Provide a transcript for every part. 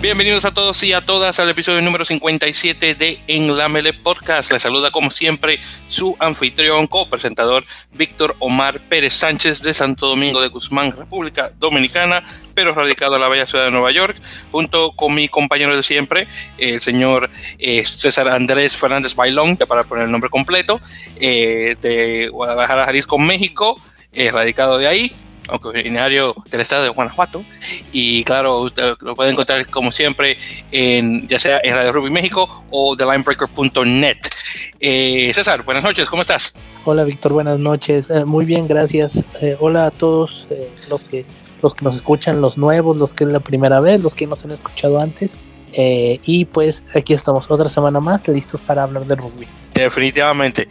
Bienvenidos a todos y a todas al episodio número 57 de En la Mele Podcast. Les saluda como siempre su anfitrión, co-presentador Víctor Omar Pérez Sánchez de Santo Domingo de Guzmán, República Dominicana, pero radicado en la bella ciudad de Nueva York, junto con mi compañero de siempre, el señor eh, César Andrés Fernández Bailón, para poner el nombre completo, eh, de Guadalajara, Jalisco, México, radicado de ahí, aunque originario del estado de Guanajuato. Y claro, lo puede encontrar como siempre en ya sea en Radio Ruby México o TheLineBreaker.net. Eh, César, buenas noches, ¿cómo estás? Hola Víctor, buenas noches. Eh, muy bien, gracias. Eh, hola a todos eh, los que los que nos escuchan, los nuevos, los que es la primera vez, los que nos han escuchado antes. Y pues aquí estamos otra semana más listos para hablar de rugby. Definitivamente.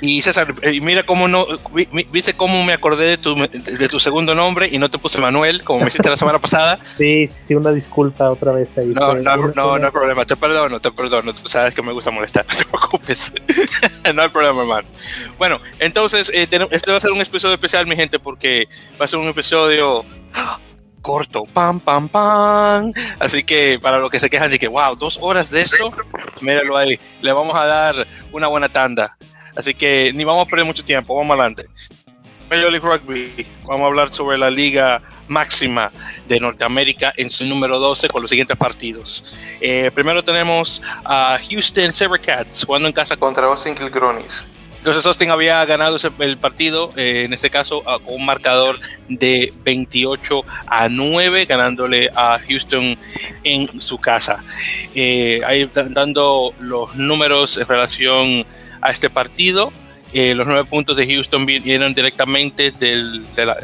Y César, eh, mira cómo no, vi- vi- viste cómo me acordé de tu, de tu segundo nombre y no te puse Manuel, como me hiciste la semana pasada. Sí, sí, una disculpa otra vez ahí. No, no, no, no hay problema, te perdono, te perdono. Tú sabes que me gusta molestar, no te preocupes. no hay problema, hermano. Bueno, entonces, eh, este va a ser un episodio especial, mi gente, porque va a ser un episodio ¡ah! Corto, pam, pam, pam. Así que para los que se quejan de que, wow, dos horas de esto, míralo ahí, le vamos a dar una buena tanda. Así que ni vamos a perder mucho tiempo, vamos adelante. Major Rugby, vamos a hablar sobre la liga máxima de Norteamérica en su número 12 con los siguientes partidos. Eh, primero tenemos a Houston Sabercats jugando en casa contra Austin Kilgronis. Entonces Austin había ganado el partido, eh, en este caso con un marcador de 28 a 9, ganándole a Houston en su casa. Eh, ahí dando los números en relación a este partido. Eh, los nueve puntos de Houston vi- vienen directamente de, la,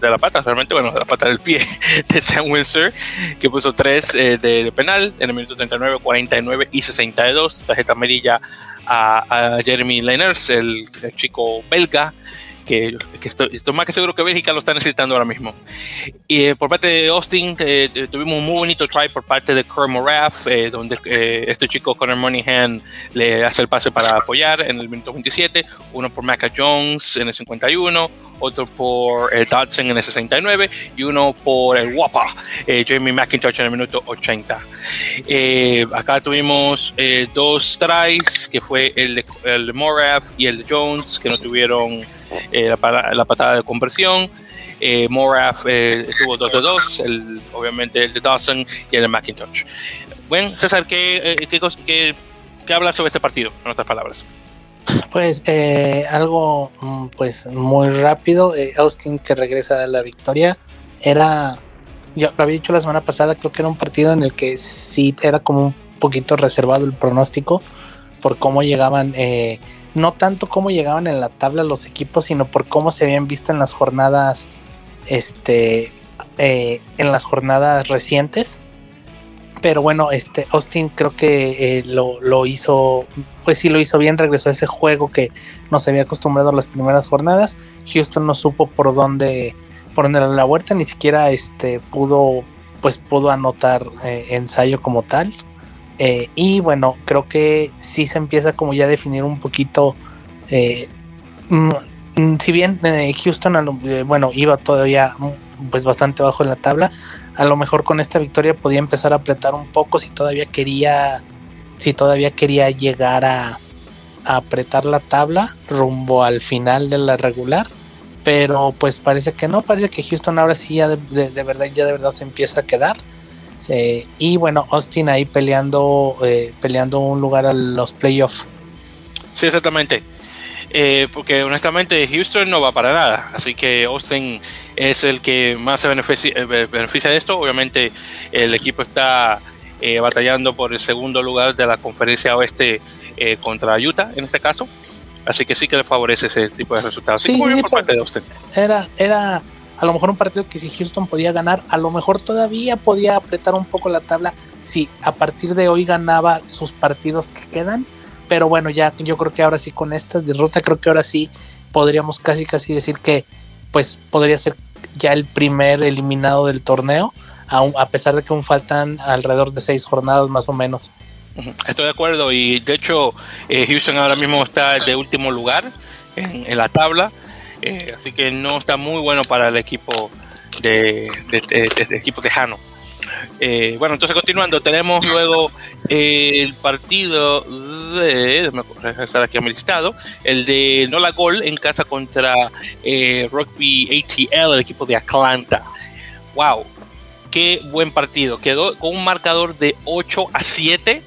de la pata, realmente, bueno, de la pata del pie de Sam Windsor, que puso tres eh, de, de penal en el minuto 39, 49 y 62. Tarjeta amarilla a, a Jeremy Lenners, el, el chico belga, que, que estoy, estoy más que seguro que Bélgica lo está necesitando ahora mismo. Y eh, por parte de Austin, eh, eh, tuvimos un muy bonito try por parte de Kerr Morath, eh, donde eh, este chico Connor Monaghan le hace el pase para apoyar en el minuto 27, uno por Maca Jones en el 51, otro por eh, Dodson en el 69 y uno por el Wapa, Jamie McIntosh en el minuto 80. Eh, acá tuvimos dos tries, que fue el de, el de Morath y el de Jones, que no tuvieron la, para- la patada de conversión. Eh, Morath eh, estuvo 2 de 2, el, obviamente el de Dawson y el de McIntosh. Bueno, César, ¿qué, eh, qué, qué, qué hablas sobre este partido? En otras palabras. Pues eh, algo mm, pues muy rápido. eh, Austin que regresa a la victoria. Era, yo lo había dicho la semana pasada, creo que era un partido en el que sí era como un poquito reservado el pronóstico por cómo llegaban, eh, no tanto cómo llegaban en la tabla los equipos, sino por cómo se habían visto en las jornadas, este, eh, en las jornadas recientes. Pero bueno, este Austin creo que eh, lo, lo hizo, pues sí lo hizo bien, regresó a ese juego que nos había acostumbrado a las primeras jornadas. Houston no supo por dónde, darle la vuelta, ni siquiera este pudo, pues pudo anotar eh, ensayo como tal. Eh, y bueno, creo que sí se empieza como ya a definir un poquito. eh, mm, mm, si bien eh, Houston, bueno, iba todavía mm, pues bastante bajo en la tabla, a lo mejor con esta victoria podía empezar a apretar un poco si todavía quería, si todavía quería llegar a, apretar la tabla rumbo al final de la regular. Pero pues parece que no, parece que Houston ahora sí ya de verdad, ya de verdad se empieza a quedar. Eh, y bueno, Austin ahí peleando, eh, peleando un lugar a los playoffs. Sí, exactamente. Eh, porque honestamente Houston no va para nada. Así que Austin es el que más se beneficia, eh, be- beneficia de esto. Obviamente el equipo está batallando por el segundo lugar de la conferencia oeste contra Utah en este caso. Así que sí que le favorece ese tipo de resultados. Así Sí, que muy sí, bien por por- parte de Austin. Era, era a lo mejor un partido que si Houston podía ganar, a lo mejor todavía podía apretar un poco la tabla si a partir de hoy ganaba sus partidos que quedan. Pero bueno, ya yo creo que ahora sí con esta derrota, creo que ahora sí podríamos casi casi decir que pues podría ser ya el primer eliminado del torneo, aun- a pesar de que aún faltan alrededor de seis jornadas más o menos. Estoy de acuerdo y de hecho eh, Houston ahora mismo está de último lugar en la tabla Eh, así que no está muy bueno para el equipo de, equipo tejano. Eh, bueno, entonces continuando, tenemos luego el partido de, estar aquí a mi listado, el de Nola Gol en casa contra eh, Rugby ATL, el equipo de Atlanta. ¡Wow! ¡Qué buen partido! Quedó con un marcador de 8 a 7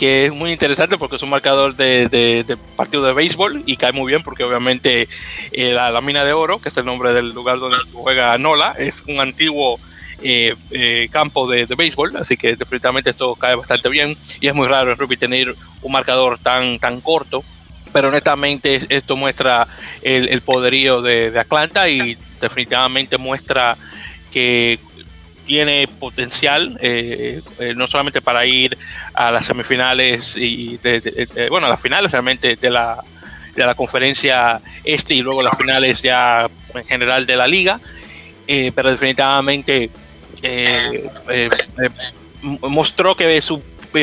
que es muy interesante porque es un marcador de, partido de béisbol y cae muy bien porque obviamente eh, la, mina de oro, que es el nombre del lugar donde juega Nola, es un antiguo eh, eh, campo de, béisbol, así que definitivamente esto cae bastante bien y es muy raro en rugby tener un marcador tan, tan corto, pero honestamente esto muestra el, poderío de, de Atlanta y definitivamente muestra que tiene potencial, eh, eh, no solamente para ir a las semifinales y, bueno, a las finales realmente de la, de la conferencia este y luego las finales ya en general de la liga, eh, pero definitivamente mostró que su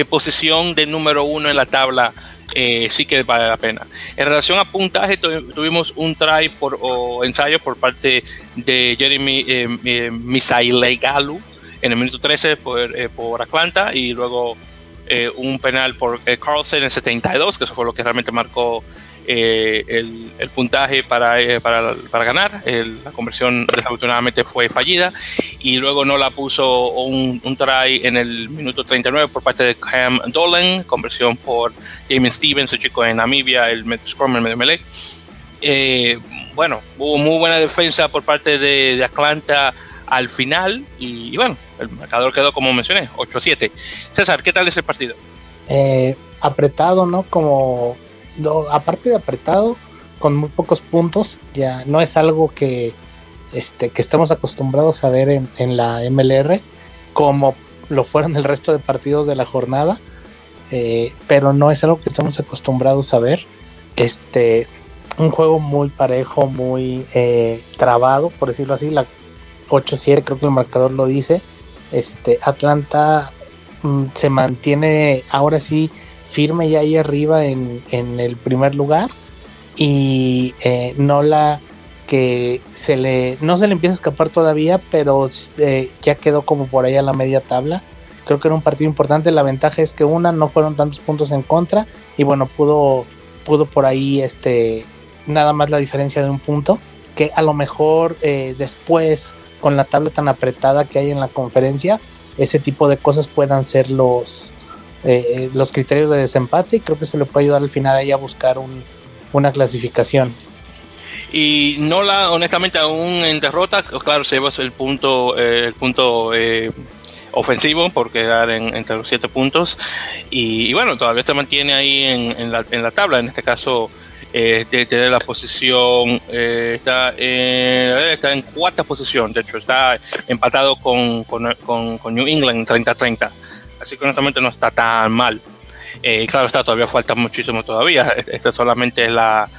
posición de número uno en la tabla eh, sí que vale la pena. En relación a puntaje, tuvimos un try por, o ensayo por parte de Jeremy eh, eh en el minuto 13 por, eh, por Atlanta y luego un penal por Carlsen en el 72, que eso fue lo que realmente marcó eh, el, puntaje para, eh, para, para, ganar. la conversión desafortunadamente fue fallida y luego no la puso un, un, try en el minuto 39 por parte de Cam Dolan, conversión por Damien Stevens, el chico en Namibia, el Scrum, el melee. Eh, bueno, hubo muy buena defensa por parte de, de Atlanta al final y, bueno, el marcador quedó como mencioné, 8-7. César, ¿qué tal ese partido? apretado, ¿no? Como aparte de apretado, con muy pocos puntos, ya no es algo que, este, que estamos acostumbrados a ver en, la MLR, como lo fueron el resto de partidos de la jornada, eh, pero no es algo que estamos acostumbrados a ver. Este, un juego muy parejo, muy eh, trabado, por decirlo así, la 8-7, creo que el marcador lo dice. Este, Atlanta mm, se mantiene ahora sí firme ya ahí arriba en, el primer lugar y eh, Nola que se le no se le empieza a escapar todavía pero eh, ya quedó como por ahí a la media tabla. Creo que era un partido importante. La ventaja es que una no fueron tantos puntos en contra y bueno pudo pudo por ahí este nada más la diferencia de un punto que a lo mejor eh, después con la tabla tan apretada que hay en la conferencia ese tipo de cosas puedan ser los eh, eh, los criterios de desempate y creo que se le puede ayudar al final ahí a buscar una clasificación. Y no la, honestamente, aún en derrota, claro, se lleva el punto, eh, el punto ofensivo por quedar en, entre los siete puntos. Y, bueno, todavía se mantiene ahí en, la, en la tabla. En este caso, tiene la posición, está, está en cuarta posición. De hecho, está empatado con, con, con New England 30-30 así que honestamente no está tan mal. Eh, claro está, todavía falta muchísimo todavía. Esta solamente es la,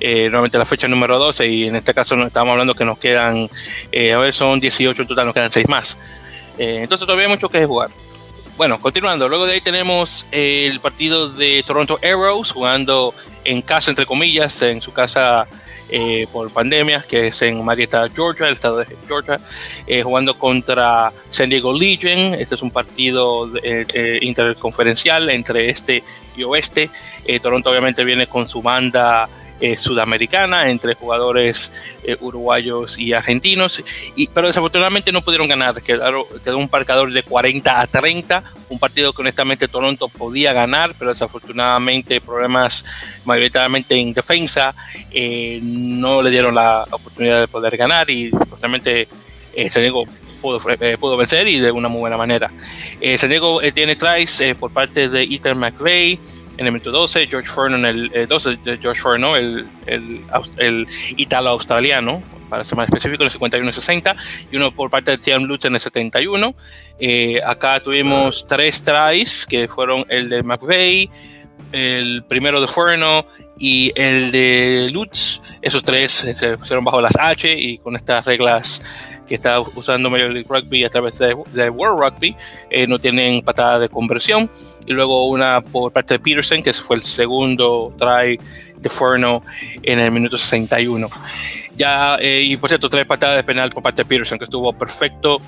eh, la fecha número 12 y en este caso estamos hablando que nos quedan, eh, a ver, son 18 en total, nos quedan 6 más. Eh, entonces todavía hay mucho que jugar. Bueno, continuando, luego de ahí tenemos el partido de Toronto Arrows jugando en casa, entre comillas, en su casa eh, por pandemia, que es en Marietta, Georgia, el estado de Georgia, eh, jugando contra San Diego Legion. Este es un partido eh, interconferencial entre este y oeste. Toronto obviamente viene con su banda eh, sudamericana entre jugadores eh, uruguayos y argentinos, y, pero desafortunadamente no pudieron ganar, quedó, quedó un marcador de 40 a 30, un partido que honestamente Toronto podía ganar, pero desafortunadamente problemas mayoritariamente en defensa eh, no le dieron la oportunidad de poder ganar y justamente San Diego pudo, pudo, vencer y de una muy buena manera. San Diego tiene tries por parte de Ethan McVeigh, en el minuto 12, George Furno en el 12 de George Furno, el, el, el italo-australiano, para ser más específico, en el 51-60, y uno por parte de Tiam Lutz en el 71. Eh, acá tuvimos tres tries, que fueron el de McVeigh, el primero de Furno y el de Lutz. Esos tres se pusieron bajo las H y con estas reglas que está usando Major League Rugby a través de, World Rugby, eh, no tienen patada de conversión. Y luego una por parte de Peterson, que fue el segundo try de Forno en el minuto 61. Ya, eh, y por cierto, tres patadas de penal por parte de Peterson, que estuvo perfecto.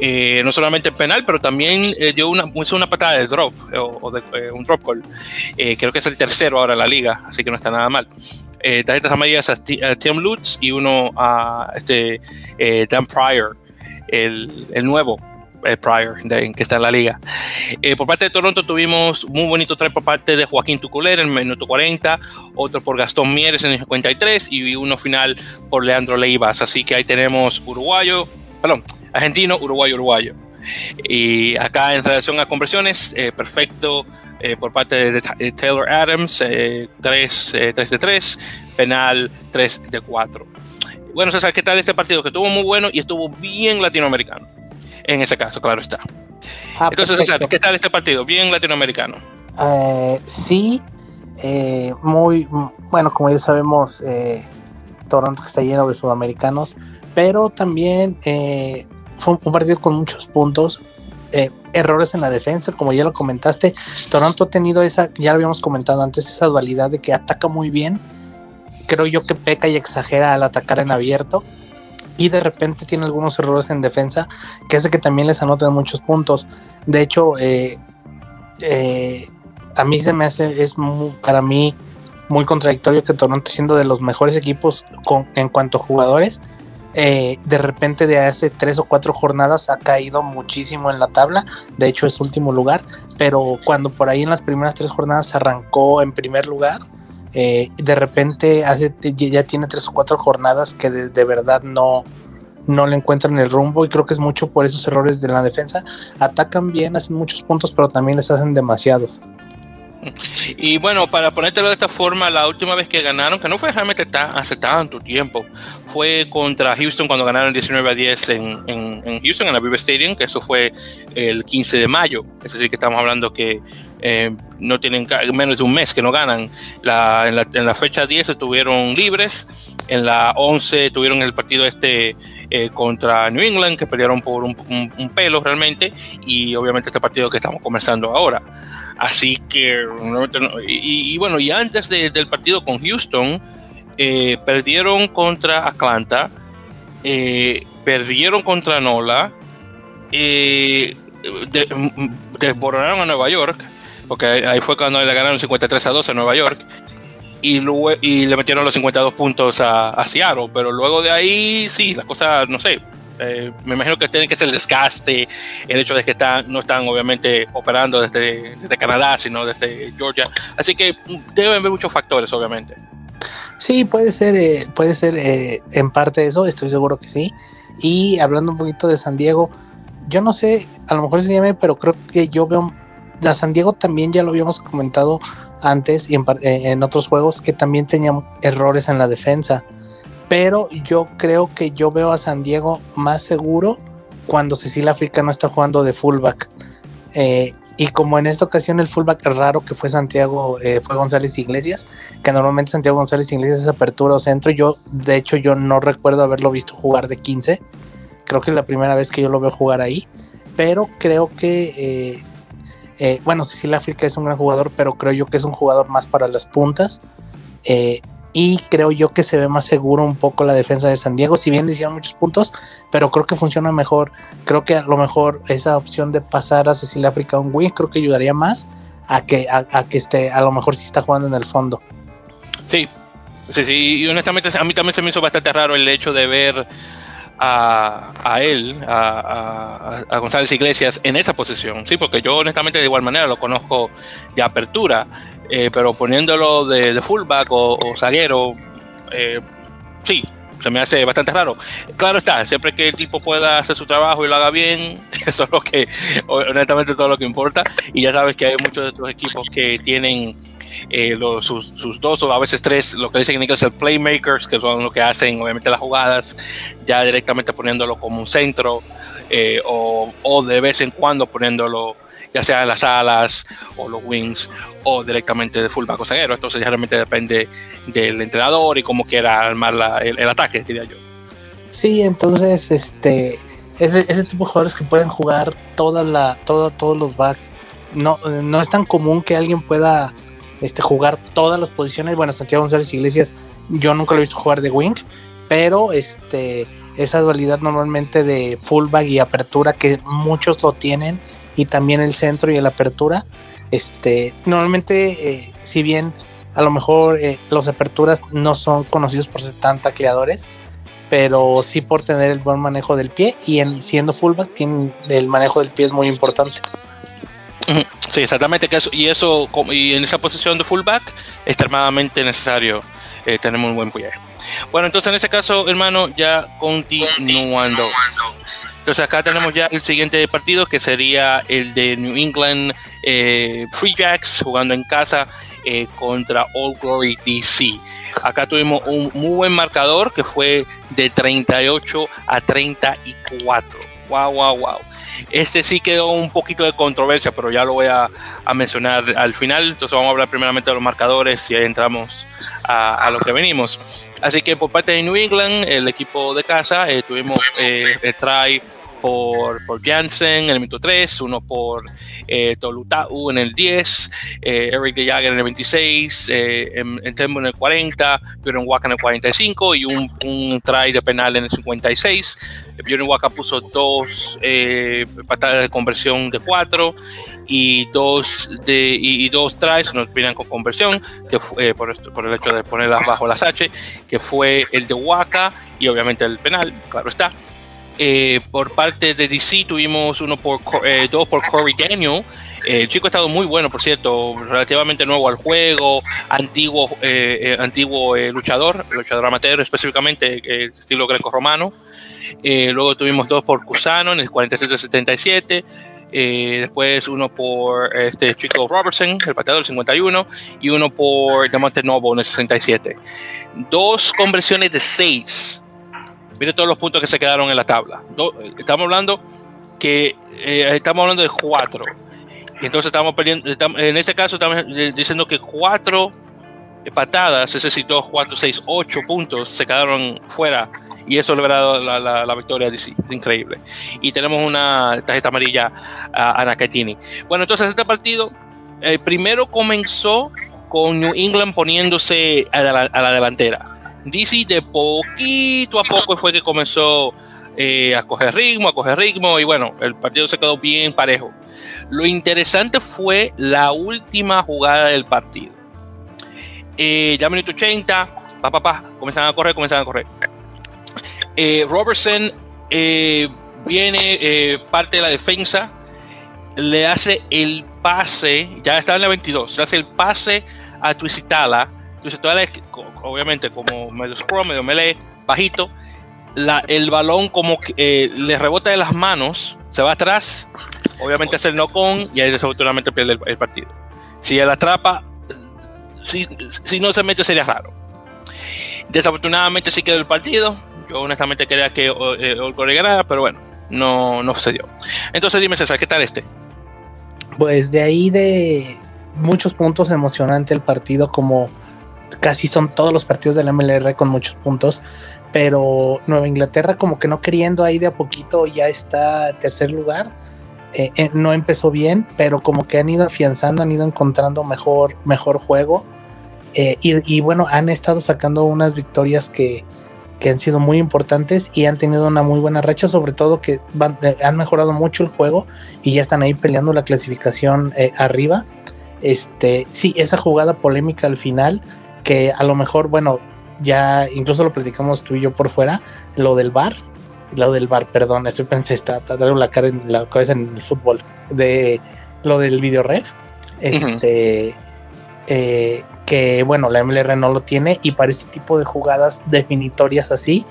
Eh, no solamente en penal, pero también dio una, una patada de drop, o, de, un drop goal. creo que es el tercero ahora en la liga, así que no está nada mal. Tarjetas amarillas a, Tim Lutz y uno a este, Dan Pryor, el, el nuevo eh, Pryor, que está en la liga. Eh, por parte de Toronto tuvimos muy bonito try por parte de Joaquín Tuculer en el minuto 40, otro por Gastón Mieres en el 53 y uno final por Leandro Leivas. Así que ahí tenemos uruguayo, perdón, argentino, uruguayo, uruguayo. Y acá en relación a conversiones, eh, perfecto por parte de, Taylor Adams, 3, 3 de 3, penal 3 de 4. Bueno, César, ¿qué tal este partido? Que estuvo muy bueno y estuvo bien latinoamericano en ese caso, claro está. Ah, Entonces, ¿qué tal este partido? Bien latinoamericano. Eh, sí, eh, muy, bueno, como ya sabemos, eh, Toronto está lleno de sudamericanos, pero también fue un partido con muchos puntos. Errores en la defensa, como ya lo comentaste, Toronto ha tenido esa, ya lo habíamos comentado antes, esa dualidad de que ataca muy bien, creo yo que peca y exagera al atacar en abierto, y de repente tiene algunos errores en defensa que hace que también les anoten muchos puntos. De hecho, eh, eh, a mí se me hace, es para mí muy contradictorio que Toronto, siendo de los mejores equipos en cuanto a jugadores, eh, de repente de hace tres o cuatro jornadas ha caído muchísimo en la tabla. De hecho, es último lugar. Pero cuando por ahí en las primeras tres jornadas arrancó en primer lugar, eh, de repente hace, ya tiene tres o cuatro jornadas que de, verdad no, no le encuentran el rumbo y creo que es mucho por esos errores de la defensa. Atacan bien, hacen muchos puntos, pero también les hacen demasiados. Y bueno, para ponértelo de esta forma, la última vez que ganaron, que no fue realmente hace tanto tiempo, fue contra Houston cuando ganaron 19 a 10 en, Houston, en la Viva Stadium, que eso fue el 15 de mayo. Es decir, que estamos hablando que eh, no tienen menos de un mes que no ganan. La, en, la, en, la, fecha 10 estuvieron libres, en la 11 tuvieron el partido este eh, contra New England, que perdieron por un, un, pelo realmente, y obviamente este partido que estamos comenzando ahora. Así que, y, bueno, y antes del partido con Houston, eh, perdieron contra Atlanta, eh, perdieron contra Nola, eh, desboronaron a Nueva York, porque ahí fue cuando le ganaron 53 a 12 a Nueva York, y, luego, y le metieron los 52 puntos a, a Seattle, pero luego de ahí, sí, las cosas, no sé, eh, me imagino que tiene que ser el desgaste, el hecho de que están, no están obviamente operando desde, Canadá, sino desde Georgia. Así que deben haber muchos factores, obviamente. Sí, puede ser, eh, puede ser eh, en parte eso, estoy seguro que sí. Y hablando un poquito de San Diego, yo no sé, a lo mejor se llame, pero creo que yo veo a San Diego también ya lo habíamos comentado antes y en, en otros juegos que también tenía errores en la defensa pero yo creo que yo veo a San Diego más seguro cuando Cecilia África no está jugando de fullback. Eh, y como en esta ocasión el fullback raro que fue Santiago, eh, fue González Iglesias, que normalmente Santiago González Iglesias es apertura o centro, yo de hecho yo no recuerdo haberlo visto jugar de 15, creo que es la primera vez que yo lo veo jugar ahí, pero creo que, eh, bueno, Cecilia África es un gran jugador, pero creo yo que es un jugador más para las puntas y creo yo que se ve más seguro un poco la defensa de San Diego, si bien le hicieron muchos puntos, pero creo que funciona mejor. Creo que a lo mejor esa opción de pasar a Cecilia África un win creo que ayudaría más a que, a, que esté, a lo mejor si está jugando en el fondo. Sí, sí, sí, y honestamente a mí también se me hizo bastante raro el hecho de ver a, a él, a, a, González Iglesias en esa posición, sí, porque yo honestamente de igual manera lo conozco de apertura eh, pero poniéndolo de, fullback o, zaguero, eh, sí, se me hace bastante raro. Claro está, siempre que el tipo pueda hacer su trabajo y lo haga bien, eso es lo que, honestamente, todo lo que importa. Y ya sabes que hay muchos de estos equipos que tienen eh, sus, dos o a veces tres, lo que dicen en el playmakers, que son lo que hacen, obviamente, las jugadas, ya directamente poniéndolo como un centro, o, o de vez en cuando poniéndolo ya sea en las alas o los wings o directamente de fullback o zaguero. Entonces ya realmente depende del entrenador y cómo quiera armar el, ataque, diría yo. Sí, entonces este ese, ese tipo de jugadores que pueden jugar toda la, toda, todos los backs. No, no es tan común que alguien pueda este, jugar todas las posiciones. Bueno, Santiago González Iglesias, yo nunca lo he visto jugar de wing, pero este esa dualidad normalmente de fullback y apertura que muchos lo tienen y también el centro y el apertura este normalmente eh, si bien a lo mejor eh, los aperturas no son conocidos por ser tan tacleadores pero sí por tener el buen manejo del pie y en, siendo fullback tienen, el manejo del pie es muy importante Sí, exactamente. Eso, y eso, y en esa posición de fullback, extremadamente necesario eh, tener un buen pie. Bueno, entonces en ese caso, hermano, ya continuando. Entonces acá tenemos ya el siguiente partido que sería el de New England eh, Free Jacks jugando en casa eh, contra All Glory DC. Acá tuvimos un muy buen marcador que fue de 38 a 34. Wow, wow, wow. Este sí quedó un poquito de controversia, pero ya lo voy a, mencionar al final. Entonces vamos a hablar primeramente de los marcadores y ahí entramos a, lo que venimos. Así que por parte de New England, el equipo de casa, eh, tuvimos eh, el try por, por Jansen en el minuto 3, uno por eh, Tolutau en el 10, eh, Eric de Jager en el 26, eh, en, Tembo en el 40, Bjorn Waka en el 45 y un, un try de penal en el 56. Bjorn Waka puso dos eh, patadas de conversión de 4 y dos de y, dos tries nos opinan con conversión que fue por, por el hecho de ponerlas bajo las H que fue el de Waka y obviamente el penal claro está eh, por parte de DC tuvimos uno por eh, dos por Corey Daniel. Eh, el chico ha estado muy bueno, por cierto, relativamente nuevo al juego, antiguo, antiguo luchador, luchador amateur específicamente, estilo greco-romano. luego tuvimos dos por Cusano en el 47-77. después uno por este chico Robertson, el pateador del 51, y uno por Demonte Novo en el 67. Dos conversiones de 6 Mire todos los puntos que se quedaron en la tabla. estamos hablando que eh, estamos hablando de cuatro. Y entonces estamos perdiendo, en este caso estamos diciendo que cuatro patadas, ese sí, dos, cuatro, seis, ocho puntos se quedaron fuera. Y eso le ha dado la, victoria de Increíble. Y tenemos una tarjeta amarilla a, a Bueno, entonces este partido eh, primero comenzó con New England poniéndose a la delantera DC de poquito a poco fue que comenzó eh, a coger ritmo, a coger ritmo y bueno, el partido se quedó bien parejo. Lo interesante fue la última jugada del partido. Eh, ya minuto 80, pa, pa, pa, comenzaron a correr, comenzaron a correr. Eh, Robertson viene parte de la defensa, le hace el pase, ya está en la 22, le hace el pase a Twisitala entonces, obviamente, como medio scrum, medio melee, bajito, el balón como que eh, le rebota de las manos, se va atrás, obviamente hace el no con y ahí desafortunadamente pierde el, partido. Si él atrapa, si, si, no se mete sería raro. Desafortunadamente sí quedó el partido. Yo honestamente quería que eh, ganara, pero bueno, no, no. Entonces dime César, ¿qué tal este? Pues de ahí de muchos puntos emocionante el partido como casi son todos los partidos de la MLR con muchos puntos, pero Nueva Inglaterra como que no queriendo ahí de a poquito ya está tercer lugar. Eh, eh, no empezó bien, pero como que han ido afianzando, han ido encontrando mejor, mejor juego. Y, bueno, han estado sacando unas victorias que, que, han sido muy importantes y han tenido una muy buena racha, sobre todo que han mejorado mucho el juego y ya están ahí peleando la clasificación arriba. Este, sí, esa jugada polémica al final que a lo mejor, bueno, ya incluso lo platicamos tú y yo por fuera, lo del bar, lo del bar, perdón, estoy pensando, está, dando la cara en la cabeza en el fútbol, de lo del video ref, este, eh, que bueno, la MLR no lo tiene y para este tipo de jugadas definitorias así,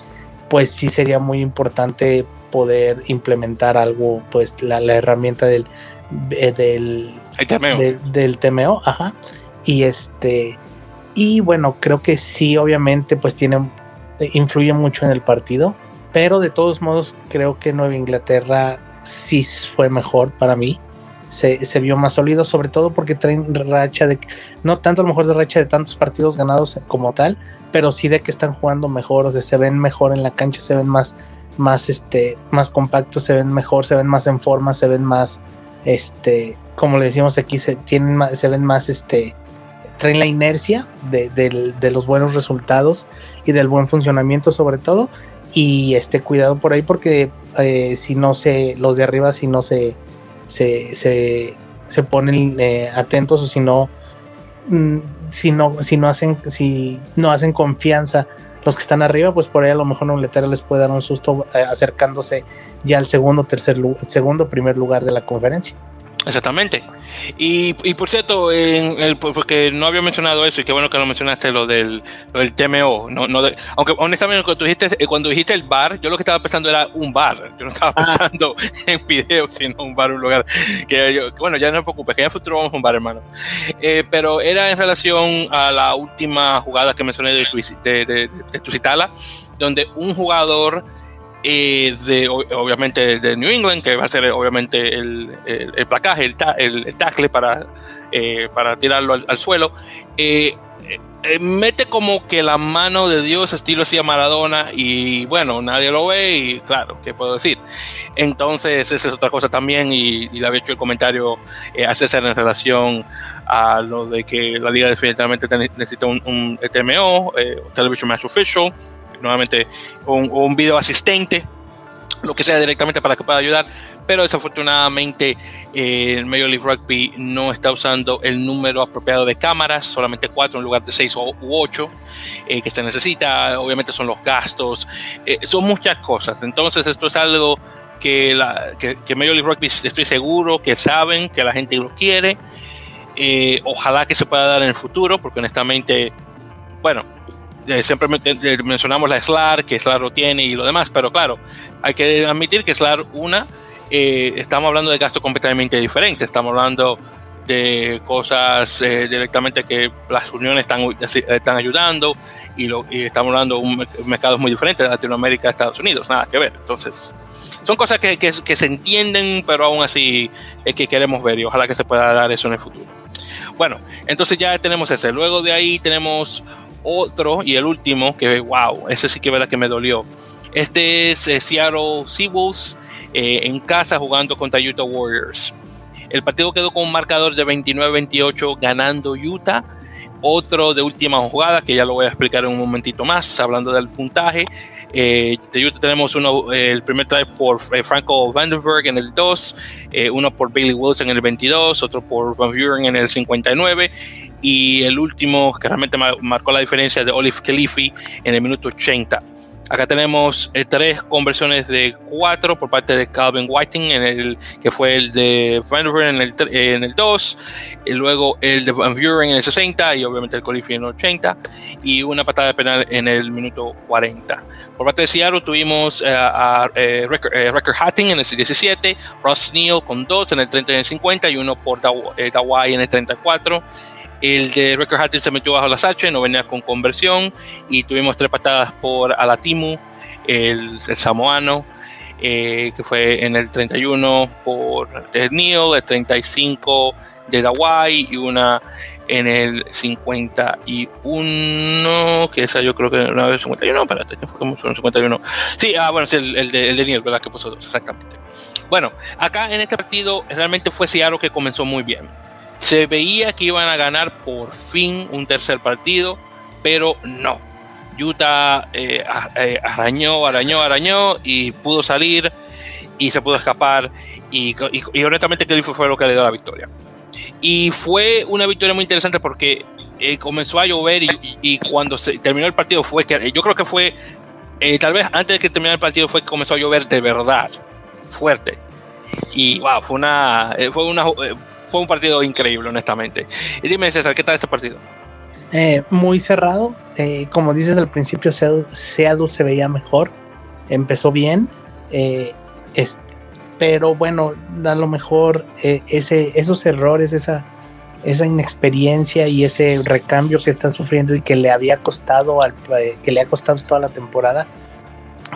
pues sí sería muy importante poder implementar algo, pues la, herramienta del, eh, del, del temeo, ajá, y este, y bueno, creo que sí, obviamente, pues tiene, influye mucho en el partido. Pero de todos modos, creo que Nueva Inglaterra sí fue mejor para mí. Se, se, vio más sólido, sobre todo porque traen racha de, no tanto a lo mejor de racha de tantos partidos ganados como tal, pero sí de que están jugando mejor, o sea, se ven mejor en la cancha, se ven más, más, este, más compactos, se ven mejor, se ven más en forma, se ven más, este, como le decimos aquí, se, tienen se ven más, este, traen la inercia de, de, los buenos resultados y del buen funcionamiento sobre todo. Y este cuidado por ahí porque eh, si no se, los de arriba si no se, se, se, se ponen eh, atentos o si no, mm, si no, si no hacen, si no hacen confianza los que están arriba, pues por ahí a lo mejor un letero les puede dar un susto eh, acercándose ya al segundo, tercer, segundo, primer lugar de la conferencia. Exactamente. Y, y por cierto, en el, porque no había mencionado eso y qué bueno que lo mencionaste, lo del, lo del TMO. No, no aunque honestamente cuando dijiste, eh, cuando dijiste el bar, yo lo que estaba pensando era un bar. Yo no estaba ah. pensando en video, sino un bar, un lugar. Que yo, bueno, ya no me preocupes, que en futuro vamos a un bar, hermano. Eh, pero era en relación a la última jugada que mencioné de, de, de, de Tucitala, donde un jugador eh, de obviamente de New England, que va a ser obviamente el, el, placaje, el, el, tackle para, eh, para tirarlo al, suelo. Eh, mete como que la mano de Dios estilo así a Maradona y bueno, nadie lo ve y claro, ¿qué puedo decir? Entonces esa es otra cosa también y, le había hecho el comentario a César en relación a lo de que la liga definitivamente necesita un, un TMO, Television Match Official, nuevamente un, video asistente, lo que sea directamente para que pueda ayudar, pero desafortunadamente eh, el Major League Rugby no está usando el número apropiado de cámaras, solamente cuatro en lugar de seis u ocho eh, que se necesita, obviamente son los gastos, eh, son muchas cosas, entonces esto es algo que, la, que, que Major League Rugby estoy seguro que saben, que la gente lo quiere, ojalá que se pueda dar en el futuro, porque honestamente, bueno, eh, siempre eh, mencionamos la SLAR, que SLAR lo tiene y lo demás, pero claro, hay que admitir que SLAR una, eh, estamos hablando de gastos completamente diferentes, estamos hablando de cosas directamente que las uniones están, están ayudando y, lo, y estamos hablando de un mercado muy diferente de Latinoamérica Estados Unidos, nada que ver. Entonces, son cosas que, que, que se entienden, pero aún así es que queremos ver y ojalá que se pueda dar eso en el futuro. Bueno, entonces ya tenemos ese. Luego de ahí tenemos otro y el último, que wow, ese sí que verdad que me dolió. Este es eh, Seattle Seawolves eh, en casa jugando contra Utah Warriors. El partido quedó con un marcador de 29-28 ganando Utah. Otro de última jugada, que ya lo voy a explicar en un momentito más, hablando del puntaje. Eh, de Utah tenemos uno, el primer try por Franco Vandenberg en el 2, uno por Bailey Wilson en el 22, otro por Van Buren en el 59 y el último que realmente marcó la diferencia de Olive Khalifi en el minuto 80. Acá tenemos eh, tres conversiones de cuatro por parte de Calvin Whiting, en el, que fue el de Van en el, en el 2, y luego el de Van Buren en el 60 y obviamente el Khalifi en el 80, y una patada de penal en el minuto 40. Por parte de Seattle tuvimos eh, a, eh, Record, Hatting en el 17, Ross Neal con dos en el 30 y en el 50 y uno por Dawai en el 34 el de Record Hattie se metió bajo las H, no venía con conversión. Y tuvimos tres patadas por Alatimu, el, samoano, eh, que fue en el 31 por Neil, el 35 de Dawai y una en el 51, que esa yo creo que era el 51, espérate, que fue como el 51. Sí, ah, bueno, sí, el, el de, el de Neil, ¿verdad? Que puso dos, exactamente. Bueno, acá en este partido realmente fue Seattle que comenzó muy bien se veía que iban a ganar por fin un tercer partido, pero no. Utah eh, eh, arañó, arañó, arañó y pudo salir y se pudo escapar. Y, y, honestamente, que fue lo que le dio la victoria. Y fue una victoria muy interesante porque eh, comenzó a llover y, cuando se terminó el partido fue que yo creo que fue tal vez antes de que terminara el partido fue que comenzó a llover de verdad fuerte y fue una fue una fue un partido increíble, honestamente. Y dime, César, ¿qué tal este partido? Eh, muy cerrado. Eh, como dices al principio, Seattle, se veía mejor. Empezó bien. Eh, pero bueno, a lo mejor ese, esos errores, esa, inexperiencia y ese recambio que está sufriendo y que le había costado al, que le ha costado toda la temporada,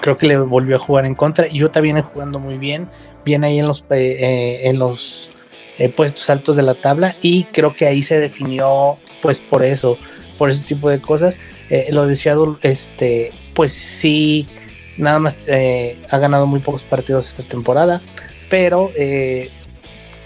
creo que le volvió a jugar en contra. Y yo también jugando muy bien, viene ahí en los, en los eh, puestos altos de la tabla y creo que ahí se definió pues por eso, por ese tipo de cosas. Eh, lo de este, pues sí, nada más eh, ha ganado muy pocos partidos esta temporada, pero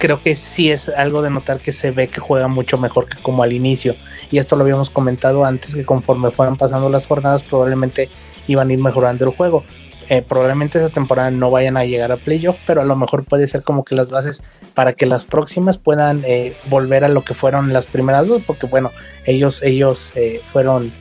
creo que sí es algo de notar que se ve que juega mucho mejor que como al inicio. Y esto lo habíamos comentado antes, que conforme fueran pasando las jornadas probablemente iban a ir mejorando el juego. Eh, probablemente esa temporada no vayan a llegar a playoff, pero a lo mejor puede ser como que las bases para que las próximas puedan eh, volver a lo que fueron las primeras dos, porque bueno, ellos, ellos eh, fueron,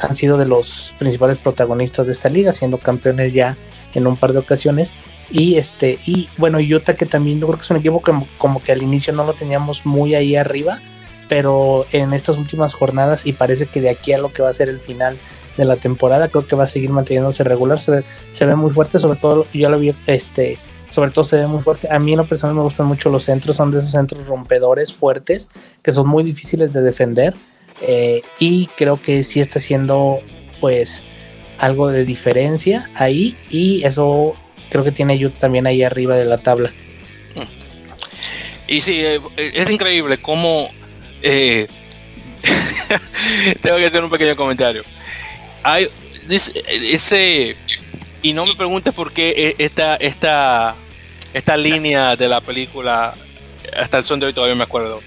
han sido de los principales protagonistas de esta liga, siendo campeones ya en un par de ocasiones. Y este, y bueno, Utah que también yo creo que es un equipo que como que al inicio no lo teníamos muy ahí arriba, pero en estas últimas jornadas y parece que de aquí a lo que va a ser el final de la temporada. Creo que va a seguir manteniéndose regular. Se ve, se ve muy fuerte, sobre todo, yo lo vi, este, sobre todo se ve muy fuerte. A mí en lo personal me gustan mucho los centros, son de esos centros rompedores fuertes que son muy difíciles de defender. Eh, y creo que sí está haciendo pues algo de diferencia ahí y eso creo que tiene Utah también ahí arriba de la tabla. Y sí, eh, es increíble cómo... Eh, tengo que hacer un pequeño comentario hay ese y no me preguntes por qué e, esta esta esta línea de la película hasta el son de hoy todavía me acuerdo.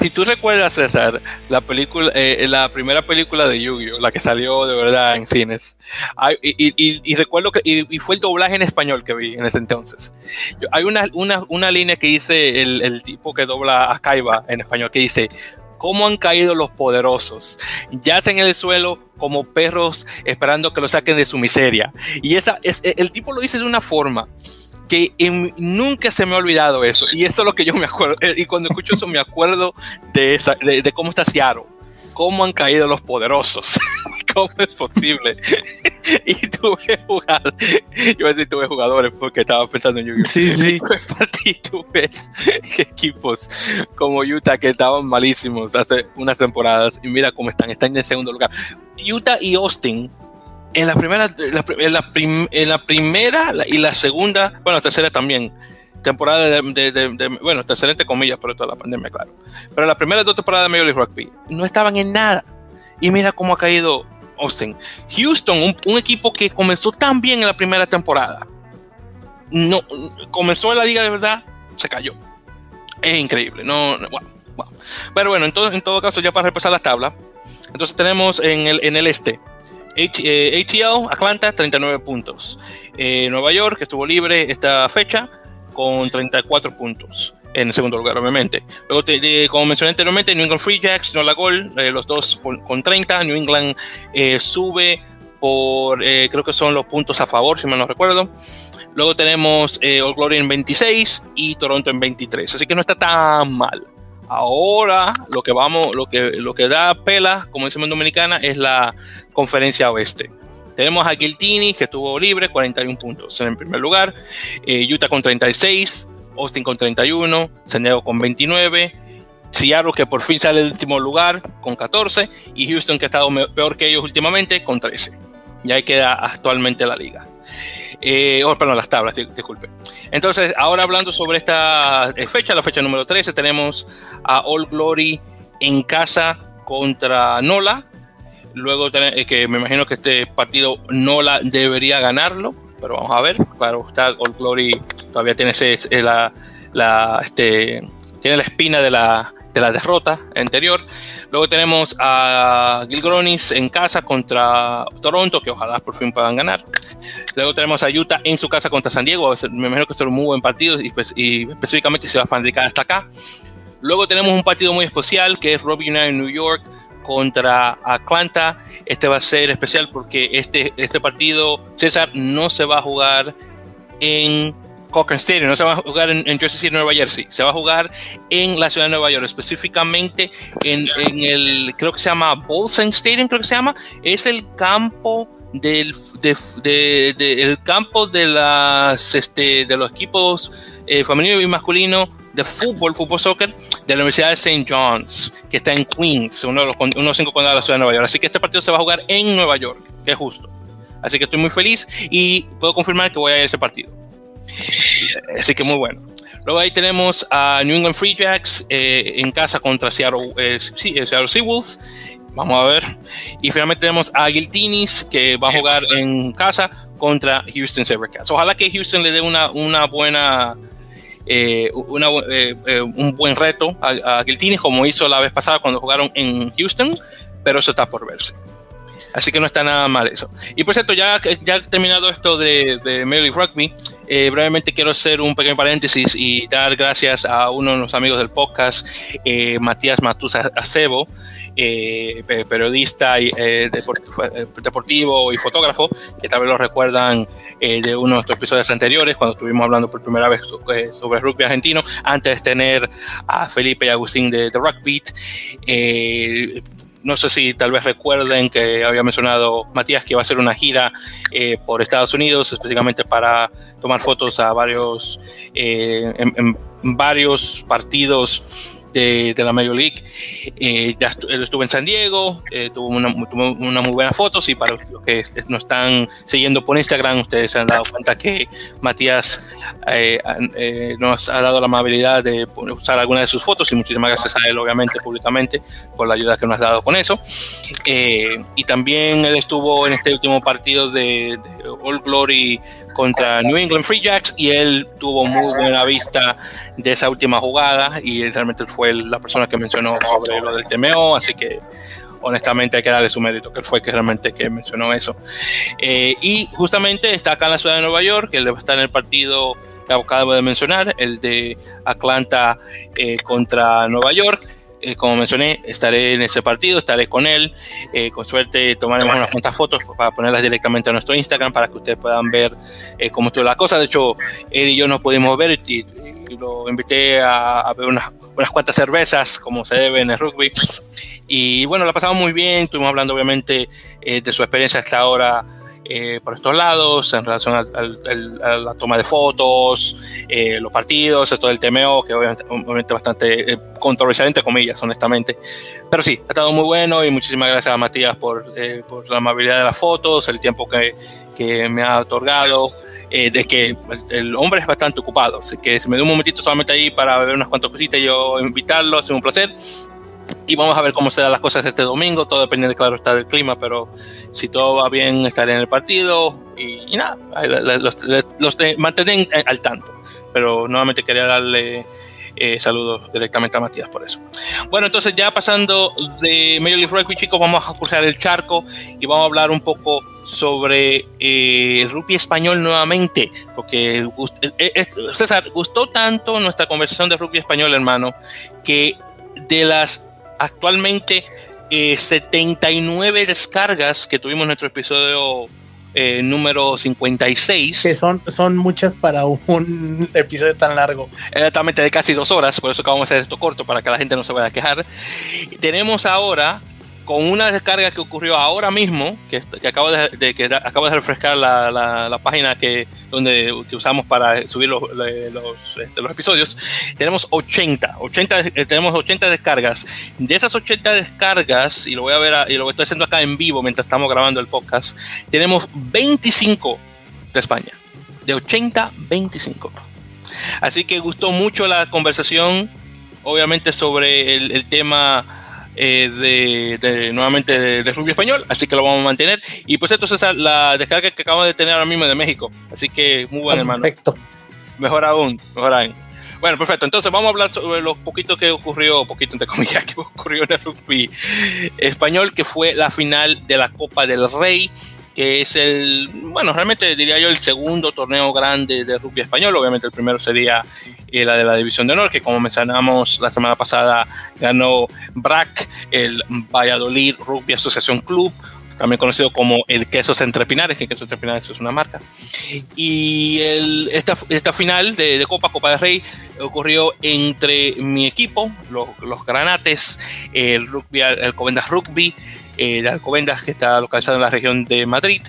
Si tú recuerdas, César, la película, eh, la primera película de Yu-Gi-Oh, la que salió de verdad en cines, y, recuerdo que y, fue el doblaje en español que vi en ese entonces. hay una, una, una línea que dice el, el, tipo que dobla a Kaiba en español, que dice, cómo han caído los poderosos. Yacen en el suelo como perros esperando que lo saquen de su miseria. Y esa, es, el tipo lo dice de una forma que nunca se me ha olvidado eso. Y eso es lo que yo me acuerdo. Eh, y cuando escucho eso me acuerdo de, esa, de, cómo está Seattle. Cómo han caído los poderosos. ¿Cómo es posible? y tuve jugar, yo a decir tuve jugadores porque estaba pensando en Yu-Gi-Oh! Sí, sí. Y tú ves equipos como Utah que estaban malísimos hace unas temporadas y mira cómo están, están en segundo lugar. Utah y Austin en la primera, en la, en la primera y la segunda, bueno, la tercera también, temporada de, bueno, tercera entre comillas, por toda la pandemia, claro. Pero la primera dos temporadas de Major League Rugby no estaban en nada. Y mira cómo ha caído Austin. Houston, un, equipo que comenzó tan bien en la primera temporada, no comenzó en la liga de verdad, se cayó. Es increíble, no, Pero bueno, en todo, en todo caso, ya para repasar la tabla, entonces tenemos en el, en el este, ATL, eh, Atlanta, 39 puntos. Eh, Nueva York, que estuvo libre esta fecha, con 34 puntos en segundo lugar, obviamente. Luego, como mencioné anteriormente, New England Free Jacks, no la gol, eh, los dos con 30. New England eh, sube por, eh, creo que son los puntos a favor, si mal no recuerdo. Luego tenemos All Glory en 26 y Toronto en 23. Así que no está tan mal. Ahora lo que vamos, lo que, lo que da pela, como decimos en Dominicana, es la conferencia oeste. Tenemos a Giltini, que estuvo libre, 41 puntos en primer lugar. Utah con 36. Austin con 31, San Diego con 29, Seattle que por fin sale del último lugar con 14 y Houston que ha estado peor que ellos últimamente con 13. Y ahí queda actualmente la liga. Eh, oh, perdón, las tablas, disculpe. Entonces, ahora hablando sobre esta eh, fecha, la fecha número 13, tenemos a All Glory en casa contra Nola. Luego, eh, que me imagino que este partido Nola debería ganarlo pero vamos a ver. Claro, está Old Glory todavía tiene la, este, tiene la espina de la, de la derrota anterior. Luego tenemos a Gilgronis en casa contra Toronto, que ojalá por fin puedan ganar. Luego tenemos a Utah en su casa contra San Diego. Me imagino que será un muy buen partido y, pues, específicamente se va a fabricar hasta acá. Luego tenemos un partido muy especial que es Robbie United New York contra Atlanta. Este va a ser especial porque este, este partido, César, no se va a jugar en Cochrane Stadium, no se va a jugar en, Jersey City, Nueva Jersey, se va a jugar en la ciudad de Nueva York, específicamente en, el, creo que se llama Bolson Stadium, creo que se llama, es el campo del de, campo de las este, de los equipos eh, femenino y masculino de fútbol, fútbol soccer de la Universidad de St. John's, que está en Queens, uno de los, uno de los cinco condados de la ciudad de Nueva York. Así que este partido se va a jugar en Nueva York, que es justo. Así que estoy muy feliz y puedo confirmar que voy a ir a ese partido. Así que muy bueno. Luego ahí tenemos a New England Free Jacks eh, en casa contra Seattle, eh, eh, Seawolves. Vamos a ver. Y finalmente tenemos a Giltinis que va a jugar en casa contra Houston Sabercats. Ojalá que Houston le dé una, una buena un buen reto a, a Giltini, como hizo la vez pasada cuando jugaron en Houston, pero eso está por verse. Así que no está nada mal eso. Y por cierto, ya, ya terminado esto de, de Major Rugby, eh, brevemente quiero hacer un pequeño paréntesis y dar gracias a uno de los amigos del podcast, eh, Matías Matusa Acebo, eh, periodista y, deportivo y fotógrafo, que tal vez lo recuerdan de uno de nuestros episodios anteriores, cuando estuvimos hablando por primera vez sobre, rugby argentino, antes de tener a Felipe y Agustín de, de Rugby no sé si tal vez recuerden que había mencionado Matías que iba a hacer una gira eh, por Estados Unidos, específicamente para tomar fotos a varios, eh, en, varios partidos de, la Major League. Eh, ya estuve en San Diego, eh, tuvo, una, muy buenas fotos y para los que nos están siguiendo por Instagram, ustedes se han dado cuenta que Matías eh, nos ha dado la amabilidad de usar algunas de sus fotos y muchísimas gracias a él, obviamente, públicamente, por la ayuda que nos ha dado con eso. y también él estuvo en este último partido de, de All Glory contra New England Free Jacks y él tuvo muy buena vista de esa última jugada y realmente fue la persona que mencionó sobre lo del TMO, así que honestamente hay que darle su mérito, que él fue que realmente que mencionó eso. Eh, y justamente está acá en la ciudad de Nueva York, él estar en el partido que acabo de mencionar, el de Atlanta eh, contra Nueva York. Eh, como mencioné, estaré en ese partido, estaré con él. Eh, con suerte tomaremos unas cuantas fotos para ponerlas directamente a nuestro Instagram para que ustedes puedan ver eh, cómo estuvo la cosa. De hecho, él y yo nos pudimos ver y, lo invité a, a beber unas, unas, cuantas cervezas, como se debe en el rugby. Y bueno, la pasamos muy bien. Estuvimos hablando, obviamente, de su experiencia hasta ahora eh, por estos lados en relación a la toma de fotos, eh, los partidos, todo el temeo, que obviamente, obviamente bastante eh, controversial, entre comillas, honestamente. Pero sí, ha estado muy bueno y muchísimas gracias a Matías por, por la amabilidad de las fotos, el tiempo que, que me ha otorgado. de que pues, el hombre es bastante ocupado, así que si me dio un momentito solamente ahí para ver unas cuantas cositas yo invitarlo, ha sido un placer y vamos a ver cómo se dan las cosas este domingo, todo depende, claro, está del clima, pero si todo va bien, estaré en el partido y, nada, los, los, al tanto. Pero nuevamente quería darle eh, saludos directamente a Matías por eso. Bueno, entonces ya pasando de Major League Rugby, chicos, vamos a cruzar el charco y vamos a hablar un poco sobre eh, el rugby español nuevamente, porque César, gustó tanto nuestra conversación de rugby español, hermano, que de las actualmente 79 eh, descargas que tuvimos en nuestro episodio eh, número 56. Que son, son muchas para un episodio tan largo. Exactamente, de casi dos horas, por eso acabamos de hacer esto corto, para que la gente no se vaya a quejar. Tenemos ahora con una descarga que ocurrió ahora mismo, que, que acabo de, que acabo de refrescar la, la, página que, donde, que usamos para subir los, los, este, los episodios, tenemos 80, 80, eh, tenemos 80 descargas. De esas 80 descargas, y lo voy a ver, y lo estoy haciendo acá en vivo mientras estamos grabando el podcast, tenemos 25 de España. De 80, 25. Así que gustó mucho la conversación, obviamente sobre el, el tema eh, de, nuevamente de, Rubio Español, así que lo vamos a mantener. Y pues esto es la descarga que acabamos de tener ahora mismo de México, así que muy bueno, hermano. Perfecto. Mejor aún, mejor aún. Bueno, perfecto. Entonces vamos a hablar sobre lo poquito que ocurrió, poquito entre comillas, que ocurrió en el rugby español, que fue la final de la Copa del Rey que es el, bueno, realmente diría yo el segundo torneo grande de rugby español. Obviamente el primero sería eh, la de la División de Honor, que como mencionamos la semana pasada ganó BRAC, el Valladolid Rugby Asociación Club, también conocido como el Quesos Entre Pinares, que Quesos Entre Pinares es una marca. Y el, esta, esta final de, Copa, Copa de Rey, ocurrió entre mi equipo, los, los Granates, el, rugby, el Covendas Rugby, eh, de Alcobendas, que está localizado en la región de Madrid,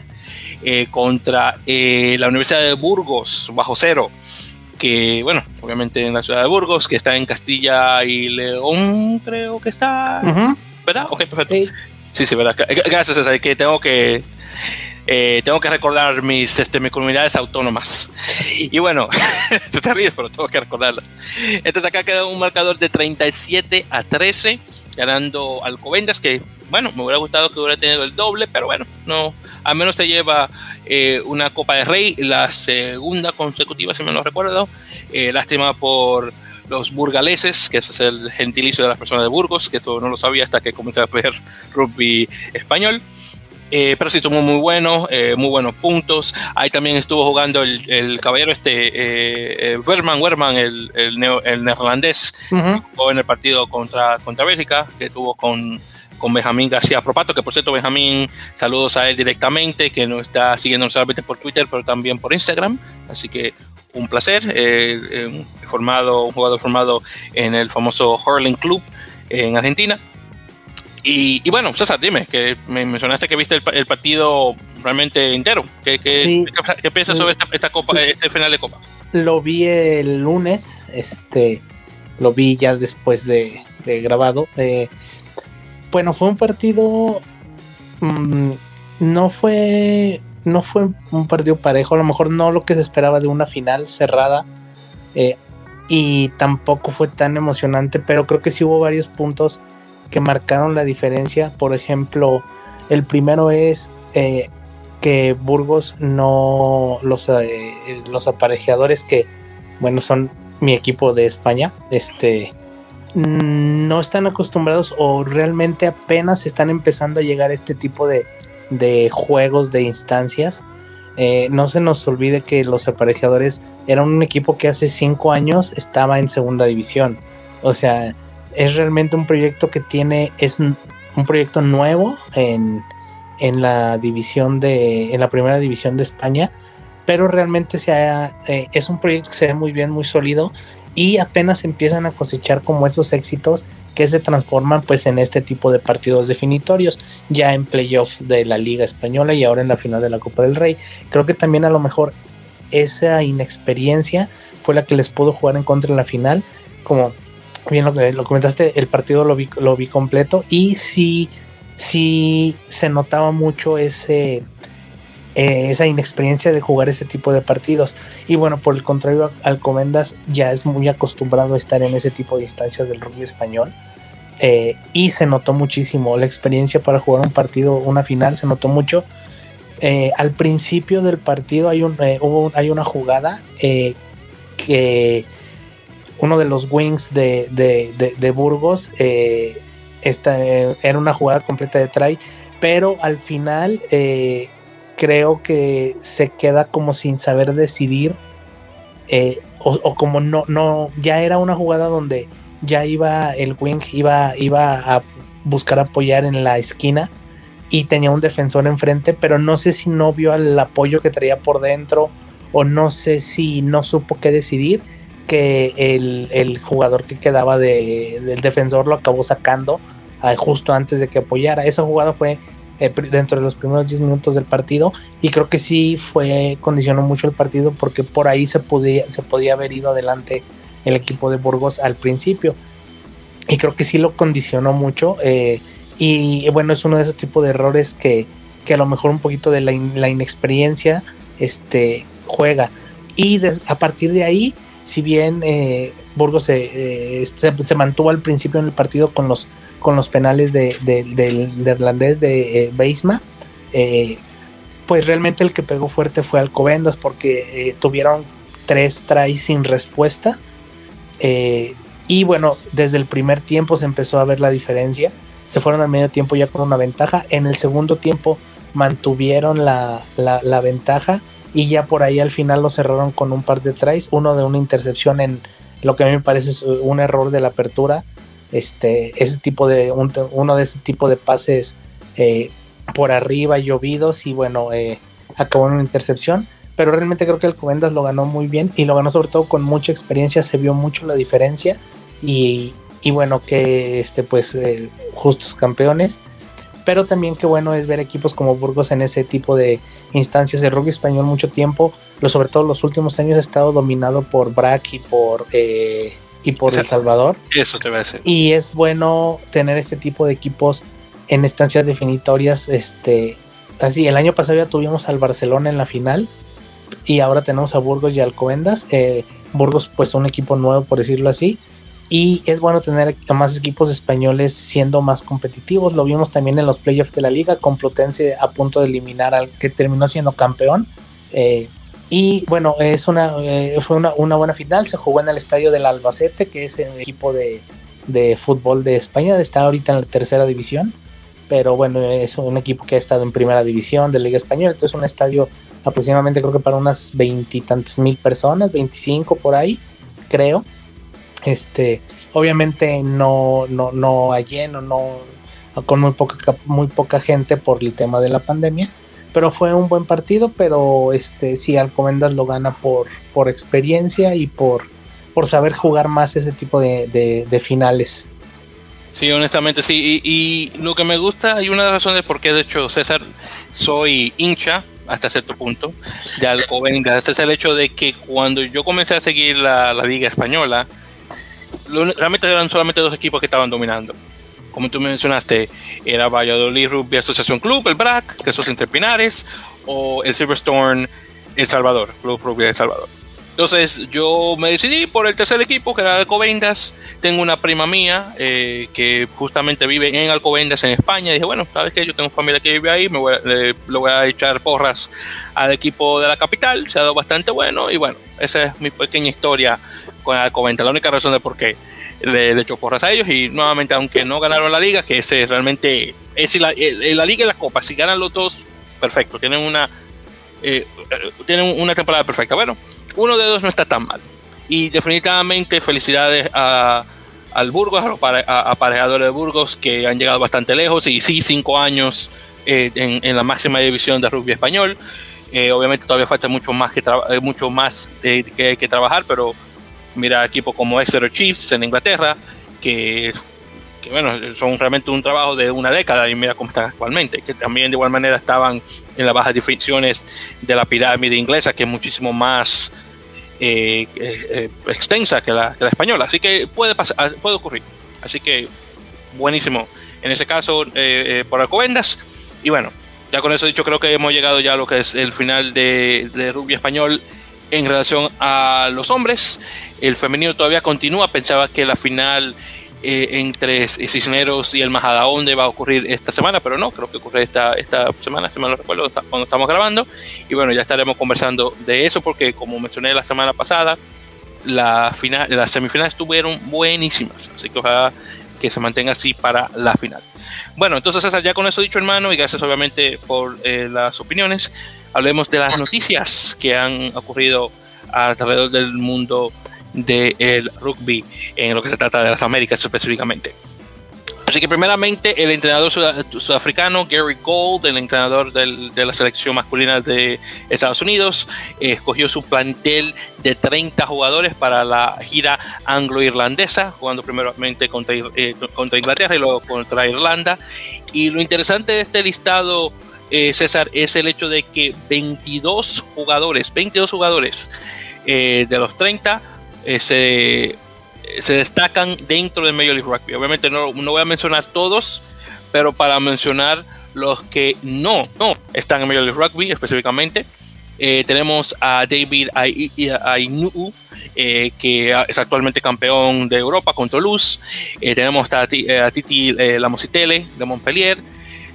eh, contra eh, la Universidad de Burgos, bajo cero, que, bueno, obviamente en la ciudad de Burgos, que está en Castilla y León, creo que está. ¿Verdad? Ok, perfecto. Sí, sí, verdad. Gracias, que tengo que. tengo que recordar mis, este, mis comunidades autónomas. Y bueno, te ríes, pero tengo que recordarlas. Entonces acá queda un marcador de 37 a 13, ganando Alcobendas, que bueno, me hubiera gustado que hubiera tenido el doble, pero bueno, no, al menos se lleva eh, una Copa de Rey, la segunda consecutiva, si me lo recuerdo. Eh, lástima por los burgaleses, que ese es el gentilicio de las personas de Burgos, que eso no lo sabía hasta que comencé a ver rugby español. Eh, pero sí estuvo muy bueno, eh, muy buenos puntos. Ahí también estuvo jugando el, caballero este, eh, Werman, el, el, neerlandés, en el partido contra, contra Bélgica, que estuvo con, con Benjamín García Propato, que por cierto, Benjamín, saludos a él directamente, que nos está siguiendo solamente por Twitter, pero también por Instagram. Así que un placer. formado, un jugador formado en el famoso Hurling Club en Argentina. Y, bueno, César, dime, que me mencionaste que viste el, partido realmente entero. ¿Qué, piensas sobre esta, copa, este final de copa? Lo vi el lunes, este, lo vi ya después de, grabado. Eh, bueno, fue un partido, mm, no fue, no fue un partido parejo, a lo mejor no lo que se esperaba de una final cerrada. Eh, y tampoco fue tan emocionante, pero creo que sí hubo varios puntos que marcaron la diferencia. Por ejemplo, el primero es eh, que Burgos no, los, eh, los aparejeadores que, bueno, son mi equipo de España, este, no están acostumbrados o realmente apenas están empezando a llegar a este tipo de, de juegos, de instancias. Eh, no se nos olvide que los aparejadores eran un equipo que hace cinco años estaba en segunda división. O sea, es realmente un proyecto que tiene, es un proyecto nuevo en, en la división de, en la primera división de España, pero realmente se eh, es un proyecto que se ve muy bien, muy sólido y apenas empiezan a cosechar como esos éxitos que se transforman pues en este tipo de partidos definitorios, ya en playoff de la Liga Española y ahora en la final de la Copa del Rey. Creo que también a lo mejor esa inexperiencia fue la que les pudo jugar en contra en la final, como bien lo, lo comentaste, el partido lo vi, lo vi completo y sí, sí se notaba mucho ese, eh, esa inexperiencia de jugar ese tipo de partidos. Y bueno, por el contrario, Alcomendas ya es muy acostumbrado a estar en ese tipo de instancias del rugby español. Eh, y se notó muchísimo la experiencia para jugar un partido, una final, se notó mucho. Eh, al principio del partido hay, un, hubo, hay una jugada que uno de los wings de, Burgos. Eh, esta, eh, era una jugada completa de try, pero al final creo que se queda como sin saber decidir. O, como no, no, ya era una jugada donde ya iba el wing, iba, iba a buscar apoyar en la esquina y tenía un defensor enfrente, pero no sé si no vio el apoyo que traía por dentro o no sé si no supo qué decidir que el, jugador que quedaba del defensor lo acabó sacando ah, justo antes de que apoyara. Esa jugada fue eh, dentro de los primeros 10 minutos del partido y creo que sí fue condicionó mucho el partido porque por ahí se podía, se podía haber ido adelante el equipo de Burgos al principio. Y creo que sí lo condicionó mucho eh, y bueno es uno de esos tipos de errores que, a lo mejor un poquito de la, inexperiencia este juega. Y a partir de ahí si bien eh, Burgos eh, se, mantuvo al principio en el partido con los, con los penales de, del irlandés de eh, Beisma, pues realmente el que pegó fuerte fue Alcobendas porque tuvieron tres tries sin respuesta. y bueno, desde el primer tiempo se empezó a ver la diferencia. Se fueron al medio tiempo ya con una ventaja. En el segundo tiempo mantuvieron la, la, la ventaja y ya por ahí al final lo cerraron con un par de tries, uno de una intercepción en lo que a mí me parece es un error de la apertura, este, ese tipo de, uno de ese tipo de pases eh, por arriba llovidos y bueno, eh, acabó en una intercepción, pero realmente creo que el Comendas lo ganó muy bien y lo ganó sobre todo con mucha experiencia, se vio mucho la diferencia y, y bueno, que este, pues eh, justos campeones pero también qué bueno es ver equipos como Burgos en ese tipo de instancias. de rugby español mucho tiempo, lo, sobre todo los últimos años, ha estado dominado por Brack y por, eh, y por El Salvador. Eso te va a decir. Y es bueno tener este tipo de equipos en instancias definitorias. Este, así, el año pasado ya tuvimos al Barcelona en la final y ahora tenemos a Burgos y Alcobendas. Eh, Burgos, pues un equipo nuevo, por decirlo así. y es bueno tener a más equipos españoles siendo más competitivos. Lo vimos también en los playoffs de la liga con Plutense a punto de eliminar al que terminó siendo campeón. Eh, y bueno, es una, eh, fue una, buena final. Se jugó en el estadio del Albacete, que es el equipo de, de fútbol de España. Está ahorita en la tercera división. Pero bueno, es un equipo que ha estado en primera división de Liga Española. Entonces, un estadio aproximadamente creo que para unas veintitantas mil personas, 25 por ahí, creo. Este, obviamente no, no, no hay lleno, no, con muy poca, muy poca gente por el tema de la pandemia. Pero fue un buen partido, pero este sí, Alcomendas lo gana por, por experiencia y por, por saber jugar más ese tipo de, finales. Sí, honestamente sí. Y, lo que me gusta, y una de las razones por qué de hecho César soy hincha hasta cierto punto de Alcobendas, es el hecho de que cuando yo comencé a seguir la, la Liga Española, realmente eran solamente dos equipos que estaban dominando. Como tú mencionaste, era Valladolid Rugby Asociación Club, el BRAC, que es entre Pinares, o el Silverstone El Salvador, Club Rugby El Salvador. Entonces yo me decidí por el tercer equipo, que era Alcobendas. Tengo una prima mía eh, que justamente vive en Alcobendas, en España. Y dije, bueno, sabes que yo tengo familia que vive ahí, me voy le, voy a echar porras al equipo de la capital. Se ha dado bastante bueno. Y bueno, esa es mi pequeña historia con Alcobendas. La única razón de por qué le, le a ellos. Y nuevamente, aunque no ganaron la liga, que ese realmente es la, la liga y la copa. Si ganan los dos, perfecto. Tienen una, eh, eh, tienen una temporada perfecta. Bueno uno de dos no está tan mal. Y definitivamente felicidades a, al Burgos, a los aparejadores de Burgos que han llegado bastante lejos y sí, cinco años eh, en, la máxima división de rugby español. Eh, obviamente todavía falta mucho más que eh, mucho más que, que, trabajar, pero mira equipos como Exeter Chiefs en Inglaterra, que, que, bueno, son realmente un trabajo de una década y mira cómo están actualmente, que también de igual manera estaban en las bajas definiciones de la pirámide inglesa, que es muchísimo más eh, eh, extensa que la, española. Así que puede, pasar, ah, puede ocurrir. Así que buenísimo. En ese caso, eh, por Alcobendas. Y bueno, ya con eso dicho, creo que hemos llegado ya a lo que es el final de, de rugby español en relación a los hombres. El femenino todavía continúa. Pensaba que la final eh, entre Cisneros y el Majadahonde va a ocurrir esta semana, pero no, creo que ocurre esta, esta semana, si mal no recuerdo, cuando estamos grabando. Y bueno, ya estaremos conversando de eso porque como mencioné la semana pasada, la final, las semifinales estuvieron buenísimas, así que ojalá que se mantenga así para la final. Bueno, entonces ya con eso dicho hermano, y gracias obviamente por eh, las opiniones, hablemos de las noticias que han ocurrido alrededor del mundo del rugby en lo que se trata de las Américas específicamente. Así que primeramente el entrenador sudafricano Gary Gold, el entrenador de la selección masculina de Estados Unidos, escogió su plantel de 30 jugadores para la gira anglo-irlandesa, jugando primeramente contra, eh, contra Inglaterra y luego contra Irlanda. Y lo interesante de este listado, eh, César, es el hecho de que 22 jugadores, 22 jugadores eh, de los 30 eh, se, destacan dentro del Major League Rugby. Obviamente no, no, voy a mencionar todos, pero para mencionar los que no, no están en Major League Rugby específicamente, eh, tenemos a David Ainu, que es actualmente campeón de Europa con Toulouse. tenemos a Titi Lamositele de Montpellier.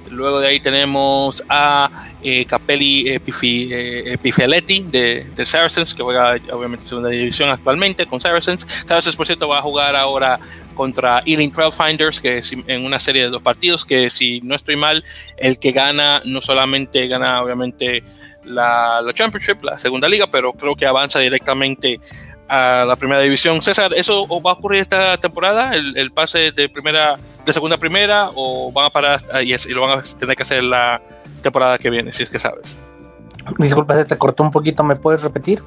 Luego de ahí tenemos a eh, Capelli eh, eh de, de, Saracens, que juega obviamente en segunda división actualmente con Saracens. Saracens, por cierto, va a jugar ahora contra Ealing Trailfinders, que es en una serie de dos partidos, que si no estoy mal, el que gana no solamente gana obviamente la, la Championship, la segunda liga, pero creo que avanza directamente a la primera división. César, ¿eso va a ocurrir esta temporada? ¿El, pase de primera, de segunda a primera? ¿O van a parar y, y, lo van a tener que hacer la temporada que viene, si es que sabes? Disculpa, se te cortó un poquito, ¿me puedes repetir?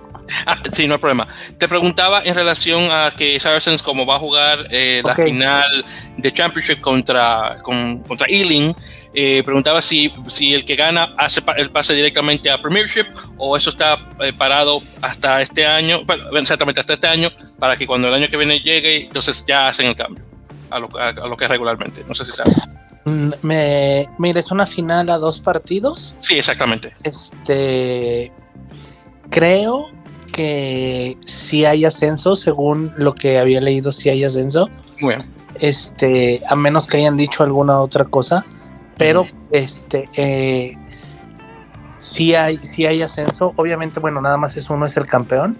Ah, sí, no hay problema. Te preguntaba en relación a que Saracens, como va a jugar eh, la final de Championship contra, contra Ealing, eh, preguntaba si, si el que gana hace el pase directamente a Premiership o eso está eh, parado hasta este año, exactamente hasta este año, para que cuando el año que viene llegue, entonces ya hacen el cambio a lo, a lo que es regularmente. No sé si sabes. Mm, me, mira, es una final a dos partidos. Sí, exactamente. Este, creo que si hay ascenso, según lo que había leído, si hay ascenso. Bueno. Este, a menos que hayan dicho alguna otra cosa, pero este, eh, si hay, si hay ascenso. Obviamente, bueno, nada más es uno, es el campeón.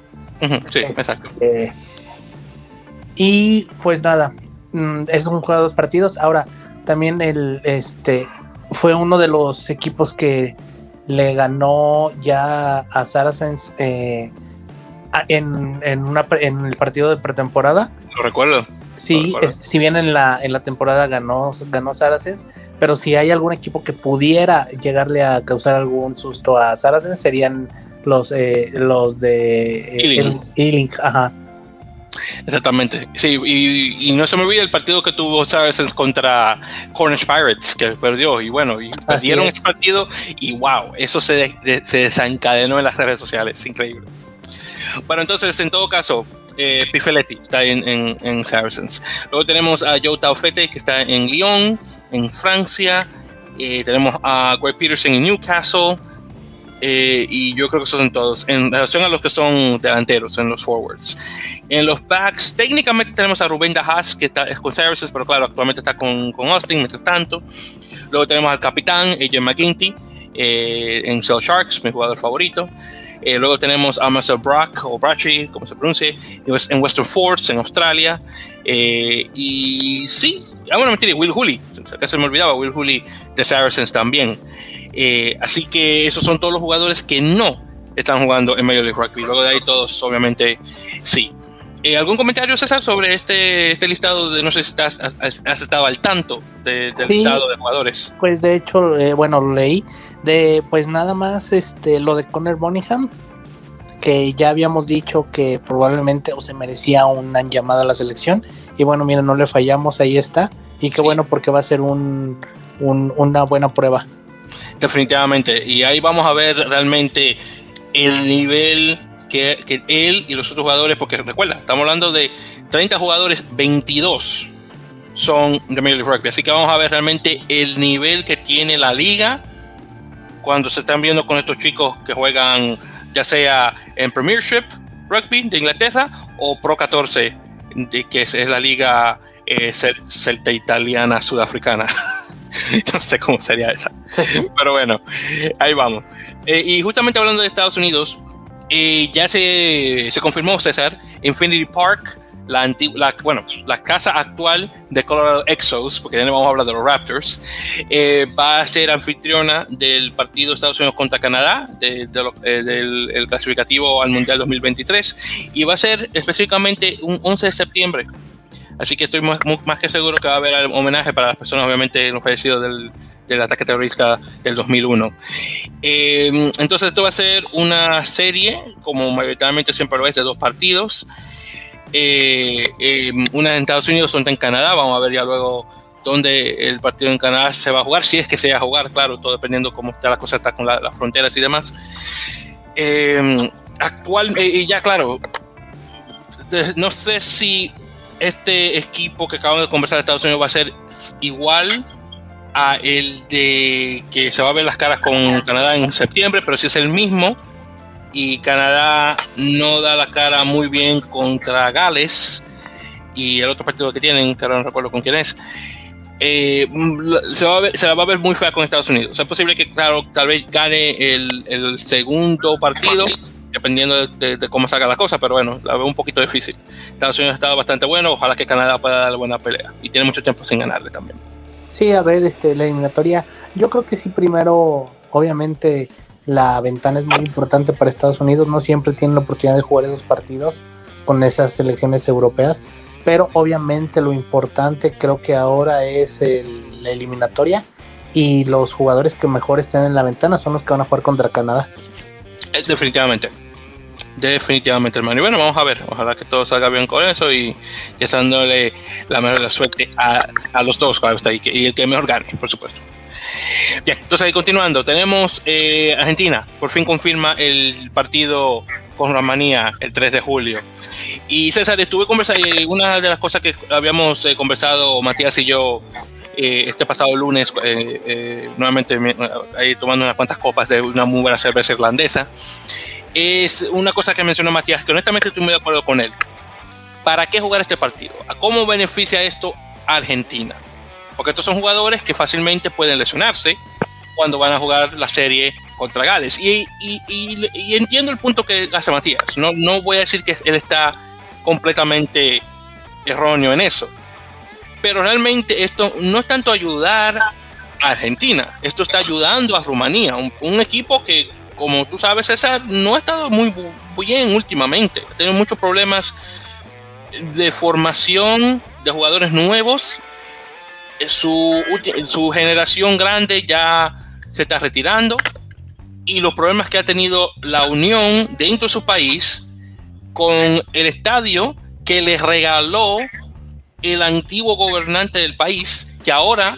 sí, exacto. Eh, y pues nada, mm, es un juego de dos partidos. Ahora, también el este fue uno de los equipos que le ganó ya a Saracens eh, en, en, una, en el partido de pretemporada. Lo recuerdo. Sí, si bien en la, en la temporada ganó, ganó Saracens, pero si hay algún equipo que pudiera llegarle a causar algún susto a Saracens serían los, eh, los de eh, Ealing. Ajá. Exactamente. Sí, y, no se me olvida el partido que tuvo Saracens contra Cornish Pirates, que perdió. Y bueno, y perdieron ese partido. Y wow, eso se, se desencadenó en las redes sociales. Increíble. Bueno, entonces, en todo caso, eh, Pifeletti está en, en, Saracens. Luego tenemos a Joe Taufete, que está en Lyon, en Francia. Eh, tenemos a Greg Peterson en Newcastle. Eh, y yo creo que son todos. En relación a los que son delanteros, en los forwards. En los backs, técnicamente tenemos a Rubén Dajas, que está, es con Saracens, pero claro, actualmente está con, con Austin, mientras tanto. Luego tenemos al capitán, AJ McGinty, en Cell Sharks, mi jugador favorito. Eh, luego tenemos a Master Brock o Brachy, como se pronuncie, en Western Force, en Australia. Eh, y sí, ah, bueno, mentira, Will Hooley, acá se me olvidaba, Will Hooley de Saracens también. Eh, así que esos son todos los jugadores que no están jugando en Major League Rugby. Luego de ahí todos, obviamente, sí. ¿Algún comentario, César, sobre este, este listado? De, no sé si has, estado al tanto del listado de jugadores. Pues de hecho, bueno, lo leí de pues nada más este lo de Conor Bonningham que ya habíamos dicho que probablemente o se merecía una llamada a la selección y bueno mira no le fallamos ahí está. Y qué bueno porque va a ser un, una buena prueba. Definitivamente. Y ahí vamos a ver realmente el nivel que, que él y los otros jugadores porque recuerda estamos hablando de 30 jugadores 22 son de Major Rugby. Así que vamos a ver realmente el nivel que tiene la liga cuando se están viendo con estos chicos que juegan ya sea en Premiership Rugby de Inglaterra o Pro 14, de, que es, la liga eh, celta italiana sudafricana. no sé cómo sería esa. Pero bueno, ahí vamos. Eh, y justamente hablando de Estados Unidos, eh, ya se, se confirmó, César, Infinity Park la, la, bueno, la casa actual de Colorado Exos, porque ya no vamos a hablar de los Raptors, eh, va a ser anfitriona del partido Estados Unidos contra Canadá, de, eh, del clasificativo al Mundial 2023, y va a ser específicamente un 11 de septiembre. Así que estoy más, más que seguro que va a haber homenaje para las personas, obviamente, los fallecidos del, del ataque terrorista del 2001. Eh, entonces esto va a ser una serie, como mayoritariamente siempre lo es, de dos partidos eh, eh, una en Estados Unidos, otra en Canadá. Vamos a ver ya luego dónde el partido en Canadá se va a jugar, si es que se va a jugar, claro, todo dependiendo cómo está la cosa está con las fronteras y demás. Eh, actual, eh, y ya claro, no sé si este equipo que acabamos de conversar de Estados Unidos va a ser igual a el de que se va a ver las caras con Canadá en septiembre, pero si es el mismo, y Canadá no da la cara muy bien contra Gales y el otro partido que tienen, que ahora no recuerdo con quién es, eh, se, va a ver, se la va a ver muy fea con Estados Unidos. O sea, es posible que, claro, tal vez gane el, el segundo partido, dependiendo de, cómo salga la cosa, pero bueno, la veo un poquito difícil. Estados Unidos ha estado bastante bueno, ojalá que Canadá pueda dar buena pelea y tiene mucho tiempo sin ganarle también. Sí, a ver, este, la eliminatoria, yo creo que sí, primero, obviamente la ventana es muy importante para Estados Unidos, no siempre tienen la oportunidad de jugar esos partidos con esas selecciones europeas, pero obviamente lo importante creo que ahora es la eliminatoria y los jugadores que mejor estén en la ventana son los que van a jugar contra Canadá. Eh, definitivamente. Definitivamente, hermano. Y bueno, vamos a ver. Ojalá que todo salga bien con eso y que dándole la mejor suerte a, los dos, y el que mejor gane, por supuesto. Bien, entonces continuando, tenemos eh, Argentina, por fin confirma el partido con Rumanía el 3 de julio. Y César, estuve conversando, y una de las cosas que habíamos eh, conversado Matías y yo eh, este pasado lunes, nuevamente ahí tomando unas cuantas copas de una muy buena cerveza irlandesa, es una cosa que mencionó Matías, que honestamente estoy muy de acuerdo con él. ¿Para qué jugar este partido? ¿A cómo beneficia esto a Argentina? Porque estos son jugadores que fácilmente pueden lesionarse cuando van a jugar la serie contra Gales. Y, entiendo el punto que hace Matías. No, no voy a decir que él está completamente erróneo en eso. Pero realmente esto no es tanto ayudar a Argentina, esto está ayudando a Rumanía, un, equipo que, como tú sabes, César, no ha estado muy bien últimamente. Ha tenido muchos problemas de formación de jugadores nuevos. Su, su generación grande ya se está retirando y los problemas que ha tenido la Unión dentro de su país con el estadio que le regaló el antiguo gobernante del país, que ahora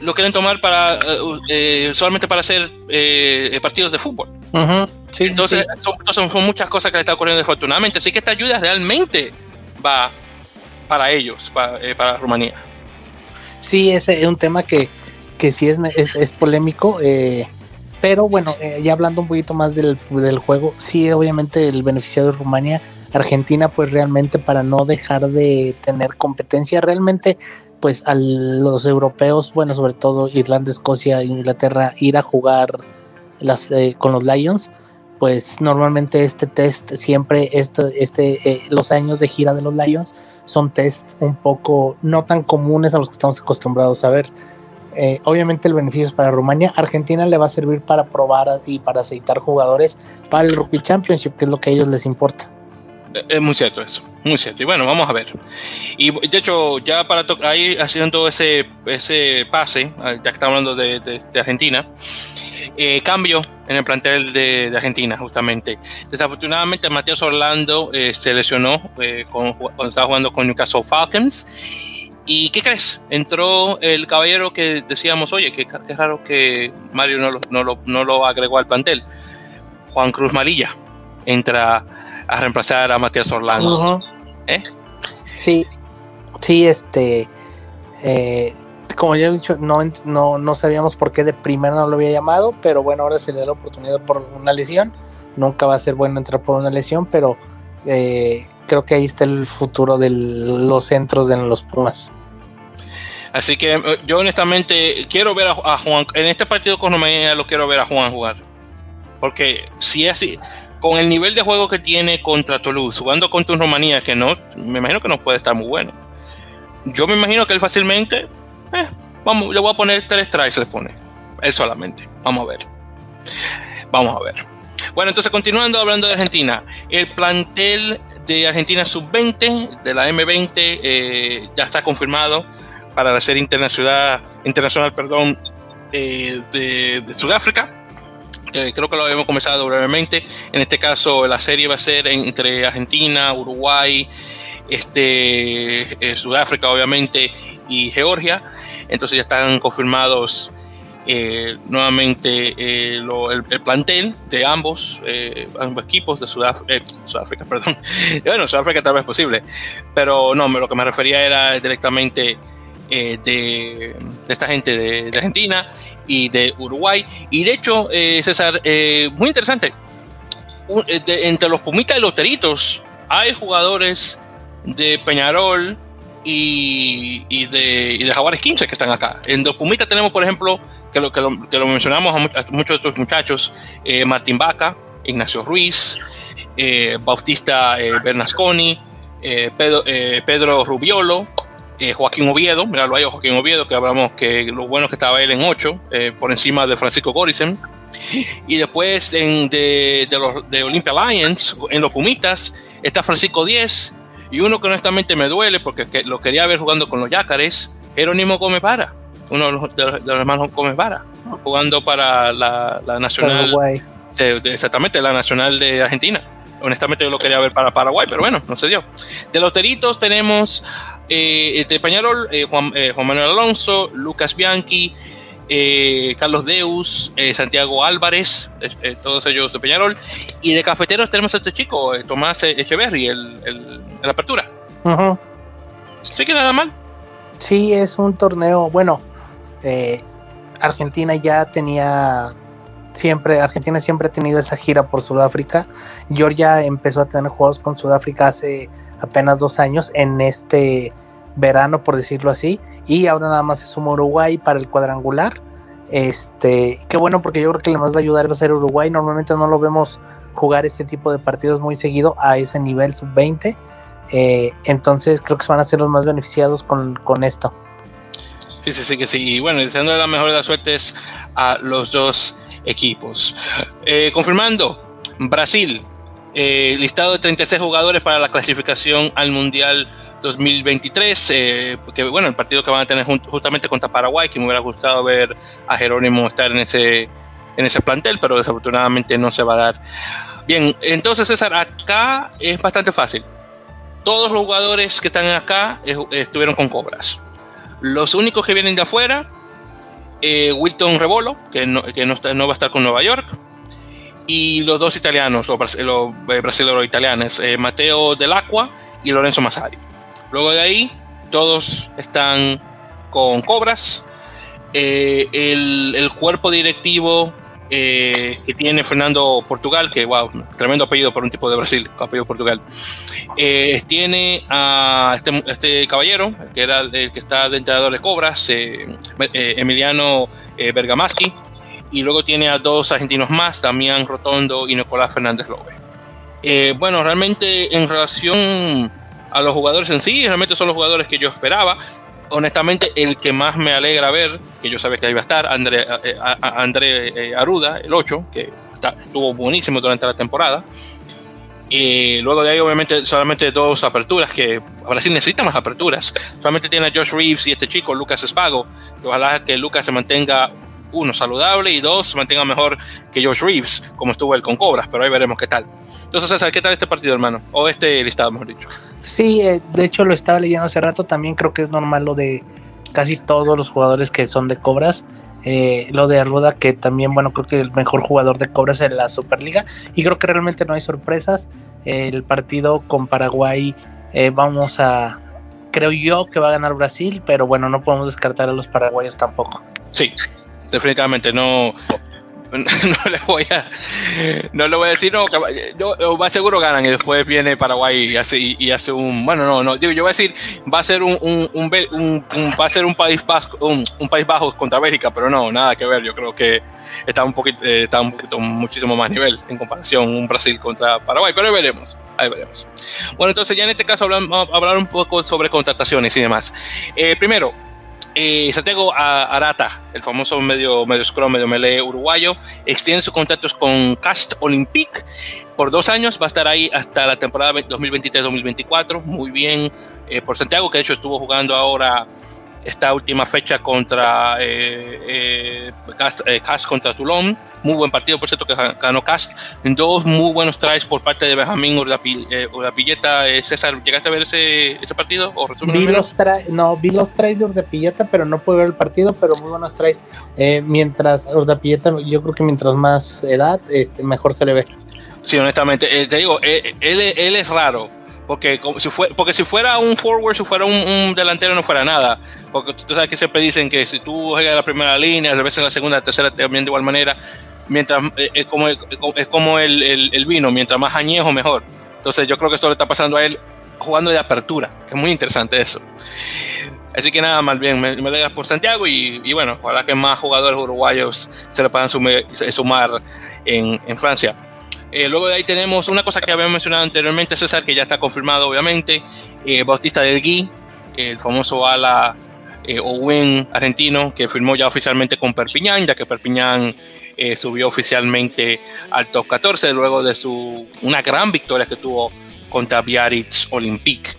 lo quieren tomar para eh, eh, solamente para hacer eh, partidos de fútbol. entonces, Son, muchas cosas que le están ocurriendo desafortunadamente. Así que esta ayuda realmente va para ellos, para, para Rumanía. Sí, ese es un tema que, que sí es, es, polémico. pero bueno, ya hablando un poquito más del, del juego, sí, obviamente el beneficiario de Rumania Argentina pues realmente para no dejar de tener competencia realmente pues a los europeos, bueno, sobre todo Irlanda, Escocia, Inglaterra, ir a jugar las, eh, con los Lions, pues normalmente este test siempre, este, este, eh, los años de gira de los Lions son tests un poco no tan comunes a los que estamos acostumbrados a ver. Eh, obviamente el beneficio es para Rumania. Argentina le va a servir para probar y para aceitar jugadores para el Rugby Championship, que es lo que a ellos les importa. Es muy cierto eso, muy cierto. Y bueno, vamos a ver. Y de hecho, ya para ahí haciendo ese, ese pase, ah, ya que estamos hablando de, Argentina, eh, cambio en el plantel de, Argentina, justamente. Desafortunadamente, Matías Orlando eh, se lesionó eh, cuando estaba jugando con Newcastle Falcons. ¿Y qué crees? Entró el caballero que decíamos, oye, qué, raro que Mario no lo, no, lo, no lo agregó al plantel. Juan Cruz Malilla entra a reemplazar a Matías Orlando. ¿Eh? Sí, sí, este, eh, como ya he dicho, no, no, no sabíamos por qué de primera no lo había llamado, pero bueno, ahora se le da la oportunidad por una lesión. Nunca va a ser bueno entrar por una lesión, pero eh, creo que ahí está el futuro de los centros de los Pumas. Así que yo honestamente quiero ver a, Juan, en este partido con Romania lo quiero ver a Juan jugar. Porque si es así, con el nivel de juego que tiene contra Toulouse, jugando contra un Rumanía que no, me imagino que no puede estar muy bueno. Yo me imagino que él fácilmente, eh, vamos, le voy a poner tres tries, le pone. Él solamente. Vamos a ver. Vamos a ver. Bueno, entonces continuando hablando de Argentina, el plantel de Argentina sub-20, de la M20, eh, ya está confirmado para la serie internacional, internacional perdón, eh, de Sudáfrica creo que lo habíamos comenzado brevemente. En este caso, la serie va a ser entre Argentina, Uruguay, este, eh, Sudáfrica, obviamente, y Georgia. Entonces ya están confirmados eh, nuevamente eh, el, plantel de ambos, ambos equipos de Sudáfrica, perdón. bueno, Sudáfrica tal vez es posible, pero no, lo que me refería era directamente de, esta gente de Argentina y de Uruguay. Y de hecho, eh, César, eh, muy interesante, eh, entre los Pumitas y los Teritos hay jugadores de Peñarol y, de, y de Jaguares 15 que están acá. En los Pumitas tenemos, por ejemplo, que lo, que lo, que lo mencionamos a, muchos de estos muchachos, Martín Vaca, Ignacio Ruiz, Bautista Bernasconi, Pedro, Pedro Rubiolo, eh, Joaquín Oviedo, mira lo hay Joaquín Oviedo, que hablamos que lo bueno que estaba él en 8, eh, por encima de Francisco Gorisen. Y después en, de, de, los, de Olympia Lions, en los Pumitas, está Francisco 10. Y uno que honestamente me duele porque lo quería ver jugando con los Yacares, Jerónimo Gómez Vara, uno de los, de los, hermanos Gómez Vara, jugando para la, la Nacional. exactamente, la Nacional de Argentina. Honestamente yo lo quería ver para Paraguay, pero bueno, no se dio. De los Teritos tenemos eh, de Peñarol, eh, Juan, eh, Juan, Manuel Alonso, Lucas Bianchi, eh, Carlos Deus, Santiago Álvarez, todos ellos de Peñarol. Y de cafeteros tenemos a este chico, Tomás Echeverry, el, el, apertura. Uh ¿Sí que nada mal? Sí, es un torneo, bueno, Argentina ya tenía siempre, Argentina siempre ha tenido esa gira por Sudáfrica. Georgia empezó a tener juegos con Sudáfrica hace apenas dos años en este verano, por decirlo así, y ahora nada más se suma Uruguay para el cuadrangular. Este, qué bueno porque yo creo que le más va a ayudar a ser Uruguay. Normalmente no lo vemos jugar este tipo de partidos muy seguido a ese nivel sub-20. Eh, entonces creo que van a ser los más beneficiados con, esto. Sí, sí, sí, que sí. Y bueno, deseando la mejor de las suertes a los dos equipos. Eh, confirmando, Brasil, eh, listado de 36 jugadores para la clasificación al Mundial 2023, eh, porque bueno, el partido que van a tener justamente contra Paraguay, que me hubiera gustado ver a Jerónimo estar en ese, en ese plantel, pero desafortunadamente no se va a dar. Bien, entonces César, acá es bastante fácil. Todos los jugadores que están acá estuvieron con cobras. Los únicos que vienen de afuera, eh, Wilton Rebolo, que, no, que no, va a estar con Nueva York, y los dos italianos, los, los eh, brasileños italianos, eh, Mateo Delacqua y Lorenzo Massari. Luego de ahí, todos están con cobras. Eh, el, cuerpo directivo eh, que tiene Fernando Portugal, que wow, tremendo apellido para un tipo de Brasil, apellido Portugal, eh, tiene a este, este, caballero, que era el que está de entrenador de cobras, Emiliano Bergamaschi, y luego tiene a dos argentinos más, Damián Rotondo y Nicolás Fernández Lobe. bueno, realmente en relación a los jugadores en sí, realmente son los jugadores que yo esperaba. Honestamente, el que más me alegra ver, que yo sabía que iba a estar, André, eh, eh, Aruda, el 8, que estuvo buenísimo durante la temporada. Y luego de ahí, obviamente, solamente dos aperturas, que Brasil necesita más aperturas. Solamente tiene a Josh Reeves y este chico, Lucas Espago. ojalá que Lucas se mantenga, uno, saludable y dos, se mantenga mejor que Josh Reeves, como estuvo él con Cobras, pero ahí veremos qué tal. Entonces, César, ¿qué tal este partido, hermano? O este listado, mejor dicho. Sí, eh, de hecho lo estaba leyendo hace rato. También creo que es normal lo de casi todos los jugadores que son de Cobras. Eh, lo de Arruda, que también, bueno, creo que el mejor jugador de Cobras en la Superliga. Y creo que realmente no hay sorpresas. el partido con Paraguay, eh, vamos a. Creo yo que va a ganar Brasil, pero bueno, no podemos descartar a los paraguayos tampoco. Sí, definitivamente no no le voy a no le voy a decir no va seguro ganan y después viene Paraguay y hace y, hace un bueno no no digo yo voy a decir va a ser un, un, un, va a ser un país un, un, país bajo contra Bélgica pero no nada que ver yo creo que está un poquito eh, está un poquito muchísimo más nivel en comparación un Brasil contra Paraguay pero ahí veremos ahí veremos. Bueno entonces ya en este caso a hablar un poco sobre contrataciones y demás. Eh, primero eh, Santiago Arata, el famoso medio, medio scrum, medio melee uruguayo, extiende sus contactos con Cast Olympique por dos años. Va a estar ahí hasta la temporada 2023-2024. Muy bien eh, por Santiago, que de hecho estuvo jugando ahora esta última fecha contra eh, eh, eh, Cast, contra Toulon. Muy buen partido, por cierto, que ganó Cast. Dos muy buenos tries por parte de Benjamín Urdapilleta. César, ¿llegaste a ver ese, ese partido? ¿O vi los no, vi los tries de Urdapilleta, pero no pude ver el partido, pero muy buenos tries. mientras Urdapilleta, yo creo que mientras más edad, este, mejor se le ve. Sí, honestamente, te digo, él, él es raro porque, si fue, porque si fuera un forward, si fuera un, delantero, no fuera nada. Porque tú sabes que siempre dicen que si tú juegas la primera línea, a veces en la segunda, tercera también de igual manera. Mientras, eh, es como, es como el, el, vino, mientras más añejo, mejor. Entonces yo creo que eso le está pasando a él jugando de apertura. Es muy interesante eso. Así que nada, más bien, me, me por Santiago y, y, bueno, ojalá que más jugadores uruguayos se le puedan sumar en, en Francia. Eh, luego de ahí tenemos una cosa que habíamos mencionado anteriormente, César, que ya está confirmado, obviamente. Eh, Bautista del Gui, el famoso ala eh, Owen argentino, que firmó ya oficialmente con Perpiñán, ya que Perpiñán eh, subió oficialmente al top 14 luego de su una gran victoria que tuvo contra Biarritz Olympique.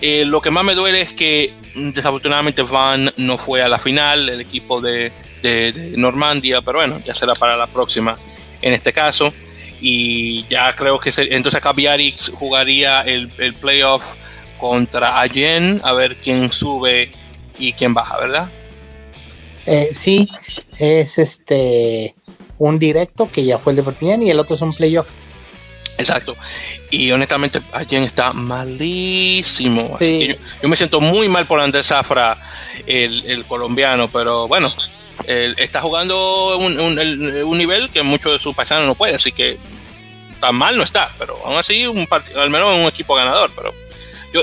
lo que más me duele es que mm, desafortunadamente Van no fue a la final, el equipo de, de, de Normandia, pero bueno, ya será para la próxima en este caso y ya creo que entonces acá Biarritz jugaría el, el playoff contra Allen a ver quién sube y quién baja, ¿verdad? Eh, sí, es este un directo que ya fue el de Perpignan y el otro es un playoff. Exacto. Y honestamente, Allen está malísimo. yo, me siento muy mal por Andrés Zafra, el, el colombiano, pero bueno, está jugando un, un, nivel que muchos de sus paisanos no puede, así que tan mal no está, pero aún así, un al menos un equipo ganador. Pero yo,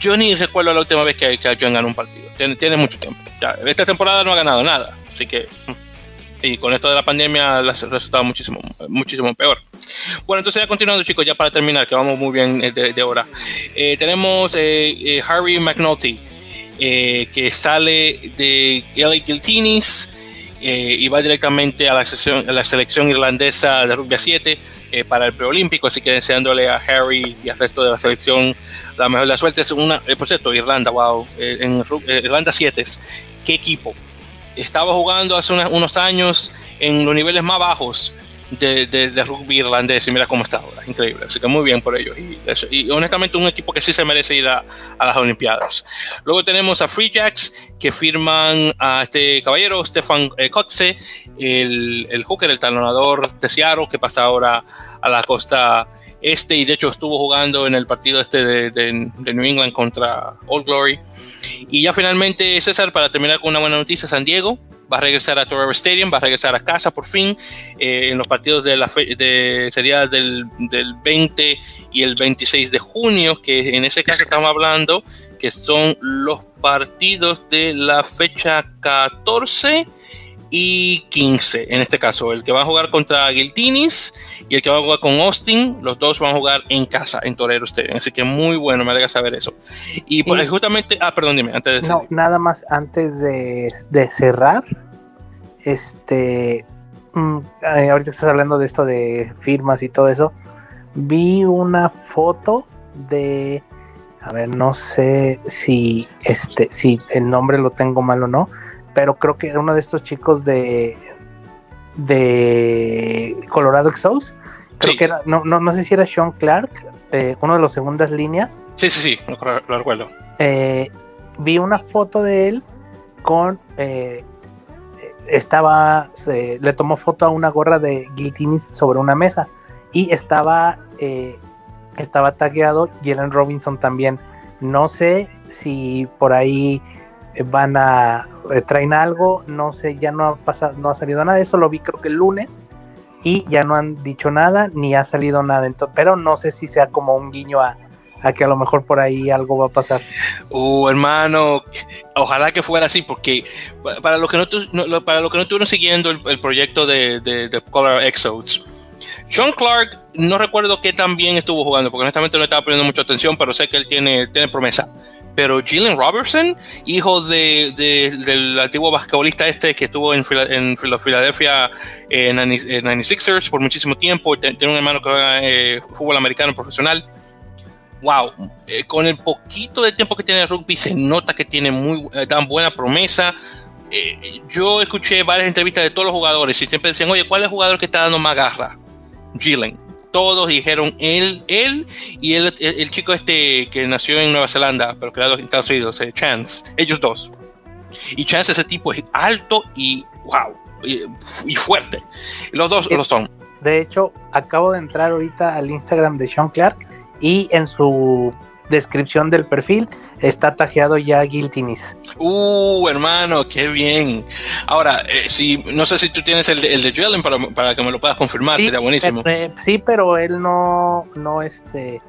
yo ni recuerdo la última vez que, que John ganó un partido. Tiene, mucho tiempo. esta temporada no ha ganado nada, así que. Y con esto de la pandemia, el resultado muchísimo, muchísimo peor. Bueno, entonces ya continuando, chicos, ya para terminar, que vamos muy bien de, de hora. Eh, tenemos eh, eh, Harry McNulty, que sale de LA Giltinis y va directamente a la, selección, irlandesa de rugby a 7 para el preolímpico. Así que deseándole a Harry y al resto de la selección la mejor de la suerte. Es una, por cierto, Irlanda, wow, en Irlanda 7, qué equipo estaba jugando hace unos años en los niveles más bajos de, rugby irlandés y mira cómo está ahora, increíble, así que muy bien por ellos. Y, honestamente un equipo que sí se merece ir a, las Olimpiadas. Luego tenemos a Free Jacks que firman a este caballero, Stefan eh, Kotze, el, el hooker, el talonador de Seattle que pasa ahora a la costa este. Y de hecho estuvo jugando en el partido este de, New England contra Old Glory. Y ya finalmente César, para terminar con una buena noticia, San Diego va a regresar a Torre Stadium, va a regresar a casa por fin eh, en los partidos de la de, sería del, del 20 y el 26 de junio, que en ese caso estamos hablando que son los partidos de la fecha 14 y 15, en este caso, el que va a jugar contra Guiltinis y el que va a jugar con Austin, los dos van a jugar en casa, en Torero Stadium. Así que muy bueno, me alegra saber eso. Y, pues, justamente, ah, perdón, dime, antes de... No, nada más antes de, cerrar, este, mm, ahorita que estás hablando de esto de firmas y todo eso, vi una foto de, a ver, no sé si, este, si el nombre lo tengo mal o no, pero creo que uno de estos chicos de de Colorado Exos, creo que era, no, no, no sé si era Sean Clark, eh, uno de los segundas líneas. Sí, sí, sí, lo, recuerdo. Eh, vi una foto de él con eh, estaba le tomó foto a una gorra de Guiltinis sobre una mesa y estaba estaba tagueado Jalen Robinson también. No sé si por ahí van a eh, traen algo, no sé, ya no ha pasado, no ha salido nada, eso lo vi creo que el lunes y ya no han dicho nada ni ha salido nada, pero no sé si sea como un guiño a, que a lo mejor por ahí algo va a pasar. Uh, hermano, ojalá que fuera así, porque para los que no, para lo que no estuvieron siguiendo el, proyecto de, de, Color Exodes, Sean Clark, no recuerdo que también estuvo jugando, porque honestamente no estaba poniendo mucha atención, pero sé que él tiene, tiene promesa pero Jalen Robertson, hijo de, del antiguo basquetbolista este que estuvo en, Filadelfia en, en 96ers por muchísimo tiempo, tiene un hermano que juega eh, fútbol americano profesional. Wow, eh, con el poquito de tiempo que tiene el rugby se nota que tiene muy eh, tan buena promesa. yo escuché varias entrevistas de todos los jugadores y siempre decían, oye, ¿cuál es el jugador que está dando más garra? Jalen todos dijeron él, él y el, el, chico este que nació en Nueva Zelanda, pero creado en Estados Unidos, eh, Chance, ellos dos. Y Chance, ese tipo es alto y wow, y, fuerte. Los dos lo son. De hecho, acabo de entrar ahorita al Instagram de Sean Clark y en su descripción del perfil está tajeado ya Guiltinis. Uh, hermano, qué bien. Ahora, eh, si, no sé si tú tienes el, el de Jalen para, para, que me lo puedas confirmar, sería buenísimo. Eh, sí, pero él no, no, este,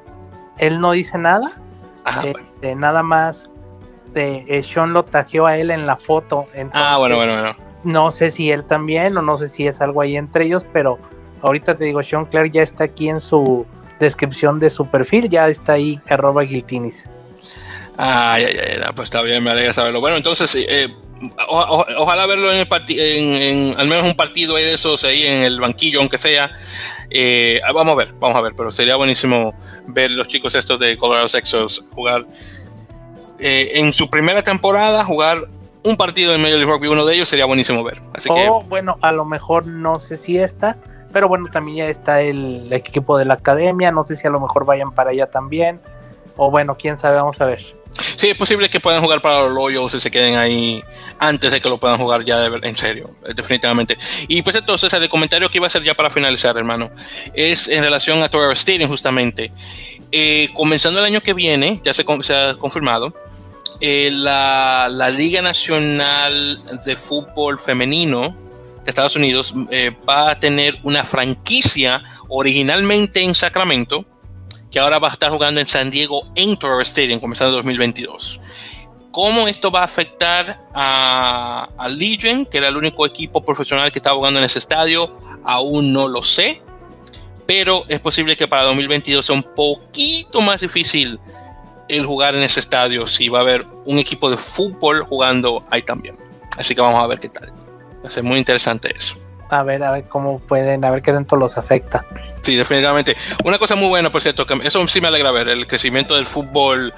él no dice nada. Este, nada más eh, Sean lo tajeó a él en la foto. ah, bueno, bueno, bueno. No sé si él también o no sé si es algo ahí entre ellos, pero ahorita te digo, Sean Clark ya está aquí en su descripción de su perfil, ya está ahí arroba guiltinis. Ay, ay, ay, pues está bien, me alegra saberlo. Bueno, entonces, eh, ojalá verlo en, el en, al menos un partido de esos ahí en el banquillo, aunque sea. Eh, vamos a ver, vamos a ver, pero sería buenísimo ver los chicos estos de Colorado Sexos jugar eh, en su primera temporada, jugar un partido en medio de Rugby, uno de ellos sería buenísimo ver. Así que, bueno, a lo mejor no sé si esta, pero bueno, también ya está el equipo de la academia. No sé si a lo mejor vayan para allá también. O bueno, quién sabe, vamos a ver. Sí, es posible que puedan jugar para los Loyals y se queden ahí antes de que lo puedan jugar ya en serio, eh, definitivamente. Y pues entonces el comentario que iba a hacer ya para finalizar, hermano, es en relación a Torre Stadium justamente. Eh, comenzando el año que viene, ya se, se ha confirmado, eh, la, la, Liga Nacional de Fútbol Femenino de Estados Unidos eh, va a tener una franquicia originalmente en Sacramento, que ahora va a estar jugando en San Diego Indoor Stadium, comenzando en 2022. ¿Cómo esto va a afectar a, a, Legion, que era el único equipo profesional que estaba jugando en ese estadio? Aún no lo sé, pero es posible que para 2022 sea un poquito más difícil el jugar en ese estadio si va a haber un equipo de fútbol jugando ahí también. Así que vamos a ver qué tal. Va a ser muy interesante eso. A ver, a ver cómo pueden, a ver qué tanto los afecta. Sí, definitivamente. Una cosa muy buena, por cierto, que eso sí me alegra ver, el crecimiento del fútbol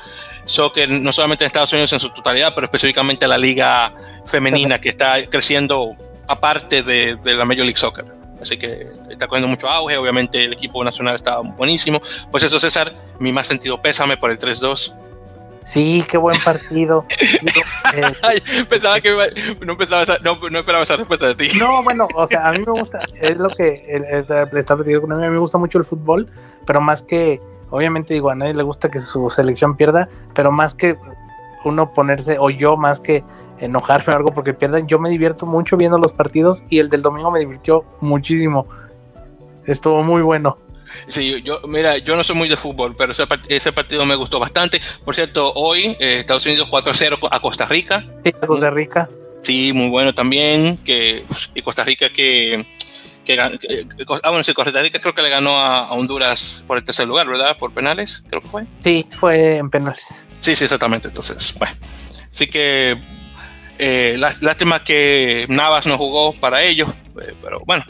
soccer, no solamente en Estados Unidos en su totalidad, pero específicamente la liga femenina que está creciendo aparte de, de la Major League Soccer. Así que está cogiendo mucho auge. Obviamente el equipo nacional está buenísimo. Pues eso, César, mi más sentido pésame por el 3-2. Sí, qué buen partido. pensaba que no, pensaba no, no, esperaba esa respuesta de ti. No, bueno, o sea, a mí me gusta, es lo que está pedido con a mí me gusta mucho el fútbol, pero más que, obviamente digo, a nadie le gusta que su selección pierda, pero más que uno ponerse, o yo más que enojarme o algo porque pierdan, yo me divierto mucho viendo los partidos y el del domingo me divirtió muchísimo. Estuvo muy bueno. Sí, yo, mira, yo no soy muy de fútbol, pero ese, ese partido me gustó bastante. Por cierto, hoy eh, Estados Unidos 4-0 a Costa Rica. Sí, a Costa Rica. Sí, muy bueno también. Que, y Costa Rica que, que, ah, bueno, sí, Costa Rica creo que le ganó a, Honduras por el tercer lugar, ¿verdad? Por penales, creo que fue. Sí, fue en penales. Sí, sí, exactamente. Entonces, bueno. Así que eh, lástima que Navas no jugó para ellos, eh, pero bueno,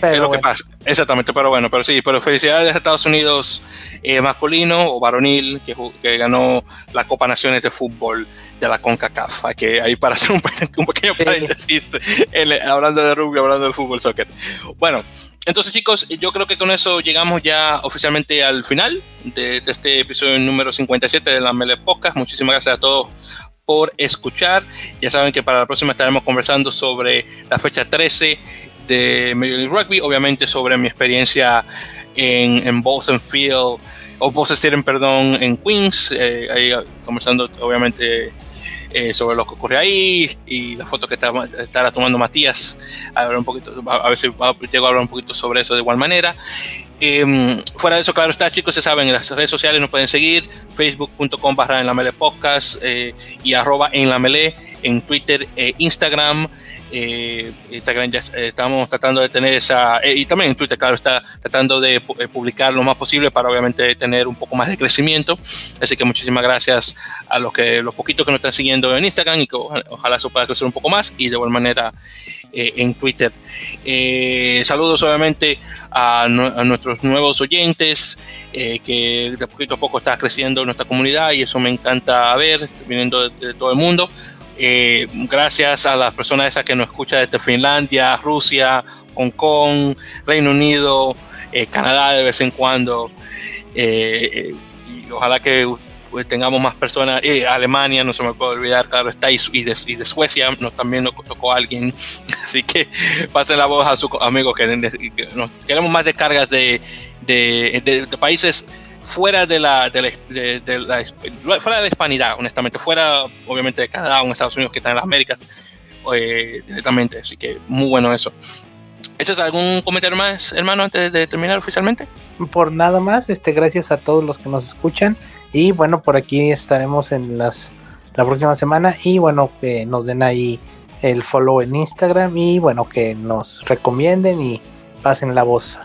es lo que pasa. Exactamente, pero bueno, pero sí, pero felicidades a Estados Unidos eh, masculino o varonil que, que, ganó la Copa Naciones de Fútbol de la CONCACAF. Que ahí para hacer un, pequeño paréntesis, hablando de rugby, hablando del fútbol soccer. Bueno, entonces chicos, yo creo que con eso llegamos ya oficialmente al final de, este episodio número 57 de la Mele Podcast. Muchísimas gracias a todos por escuchar. Ya saben que para la próxima estaremos conversando sobre la fecha 13 de Major League Rugby, obviamente sobre mi experiencia en, en Boston Field, o Boston Stadium, perdón, en Queens, eh, ahí conversando obviamente eh, sobre lo que ocurre ahí y la foto que estará tomando Matías, a ver, un poquito, a ver si llego a hablar un poquito sobre eso de igual manera. Em, fuera de eso, claro está, chicos, se saben, en las redes sociales nos pueden seguir, facebook.com barra en la mele podcast eh, y arroba en la mele en Twitter e Instagram. Eh, Instagram ya eh, estamos tratando de tener esa, eh, y también Twitter, claro, está tratando de publicar lo más posible para obviamente tener un poco más de crecimiento. Así que muchísimas gracias a los que los poquitos que nos están siguiendo en Instagram y que ojalá, eso pueda crecer un poco más y de igual manera en Twitter. saludos obviamente a, nuestros nuevos oyentes, que de poquito a poco está creciendo nuestra comunidad y eso me encanta ver, viniendo de todo el mundo. Eh, gracias a las personas esas que nos escuchan desde Finlandia, Rusia, Hong Kong, Reino Unido, eh, Canadá de vez en cuando. Eh, y ojalá que pues, tengamos más personas. Alemania, no se me puede olvidar, claro está, y, y de, Suecia nos, también nos tocó alguien. Así que pasen la voz a sus amigos que, nos, queremos más descargas de, de países fuera de la, de la, fuera de la hispanidad, honestamente, fuera obviamente de Canadá o Estados Unidos que están en las Américas eh, directamente, así que muy bueno eso. ¿Ese es algún comentario más, hermano, antes de terminar oficialmente? Por nada más, este, gracias a todos los que nos escuchan y bueno, por aquí estaremos en las la próxima semana y bueno, que nos den ahí el follow en Instagram y bueno, que nos recomienden y pasen la voz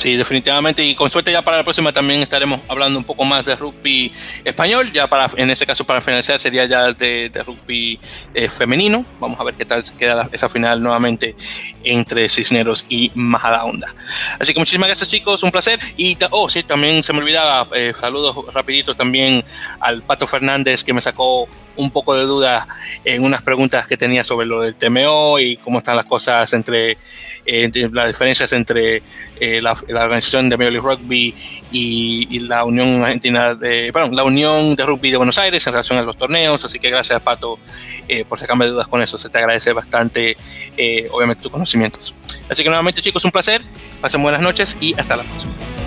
Sí, definitivamente. Y con suerte ya para la próxima también estaremos hablando un poco más de rugby español. Ya para, en este caso, para finalizar, sería ya de, rugby eh, femenino. Vamos a ver qué tal queda esa final nuevamente entre Cisneros y Majadahonda. Así que muchísimas gracias, chicos. Un placer. Y, oh, sí, también se me olvidaba, eh, saludos rapiditos también al Pato Fernández que me sacó un poco de duda en unas preguntas que tenía sobre lo del TMO y cómo están las cosas entre eh, las diferencias entre eh, la, organización de Major League Rugby y, la Unión Argentina de, bueno, la Unión de Rugby de Buenos Aires en relación a los torneos. Así que gracias, Pato, eh, por sacarme dudas con eso. Se te agradece bastante, obviamente, tus conocimientos. Así que nuevamente, chicos, un placer. Pasen buenas noches y hasta la próxima.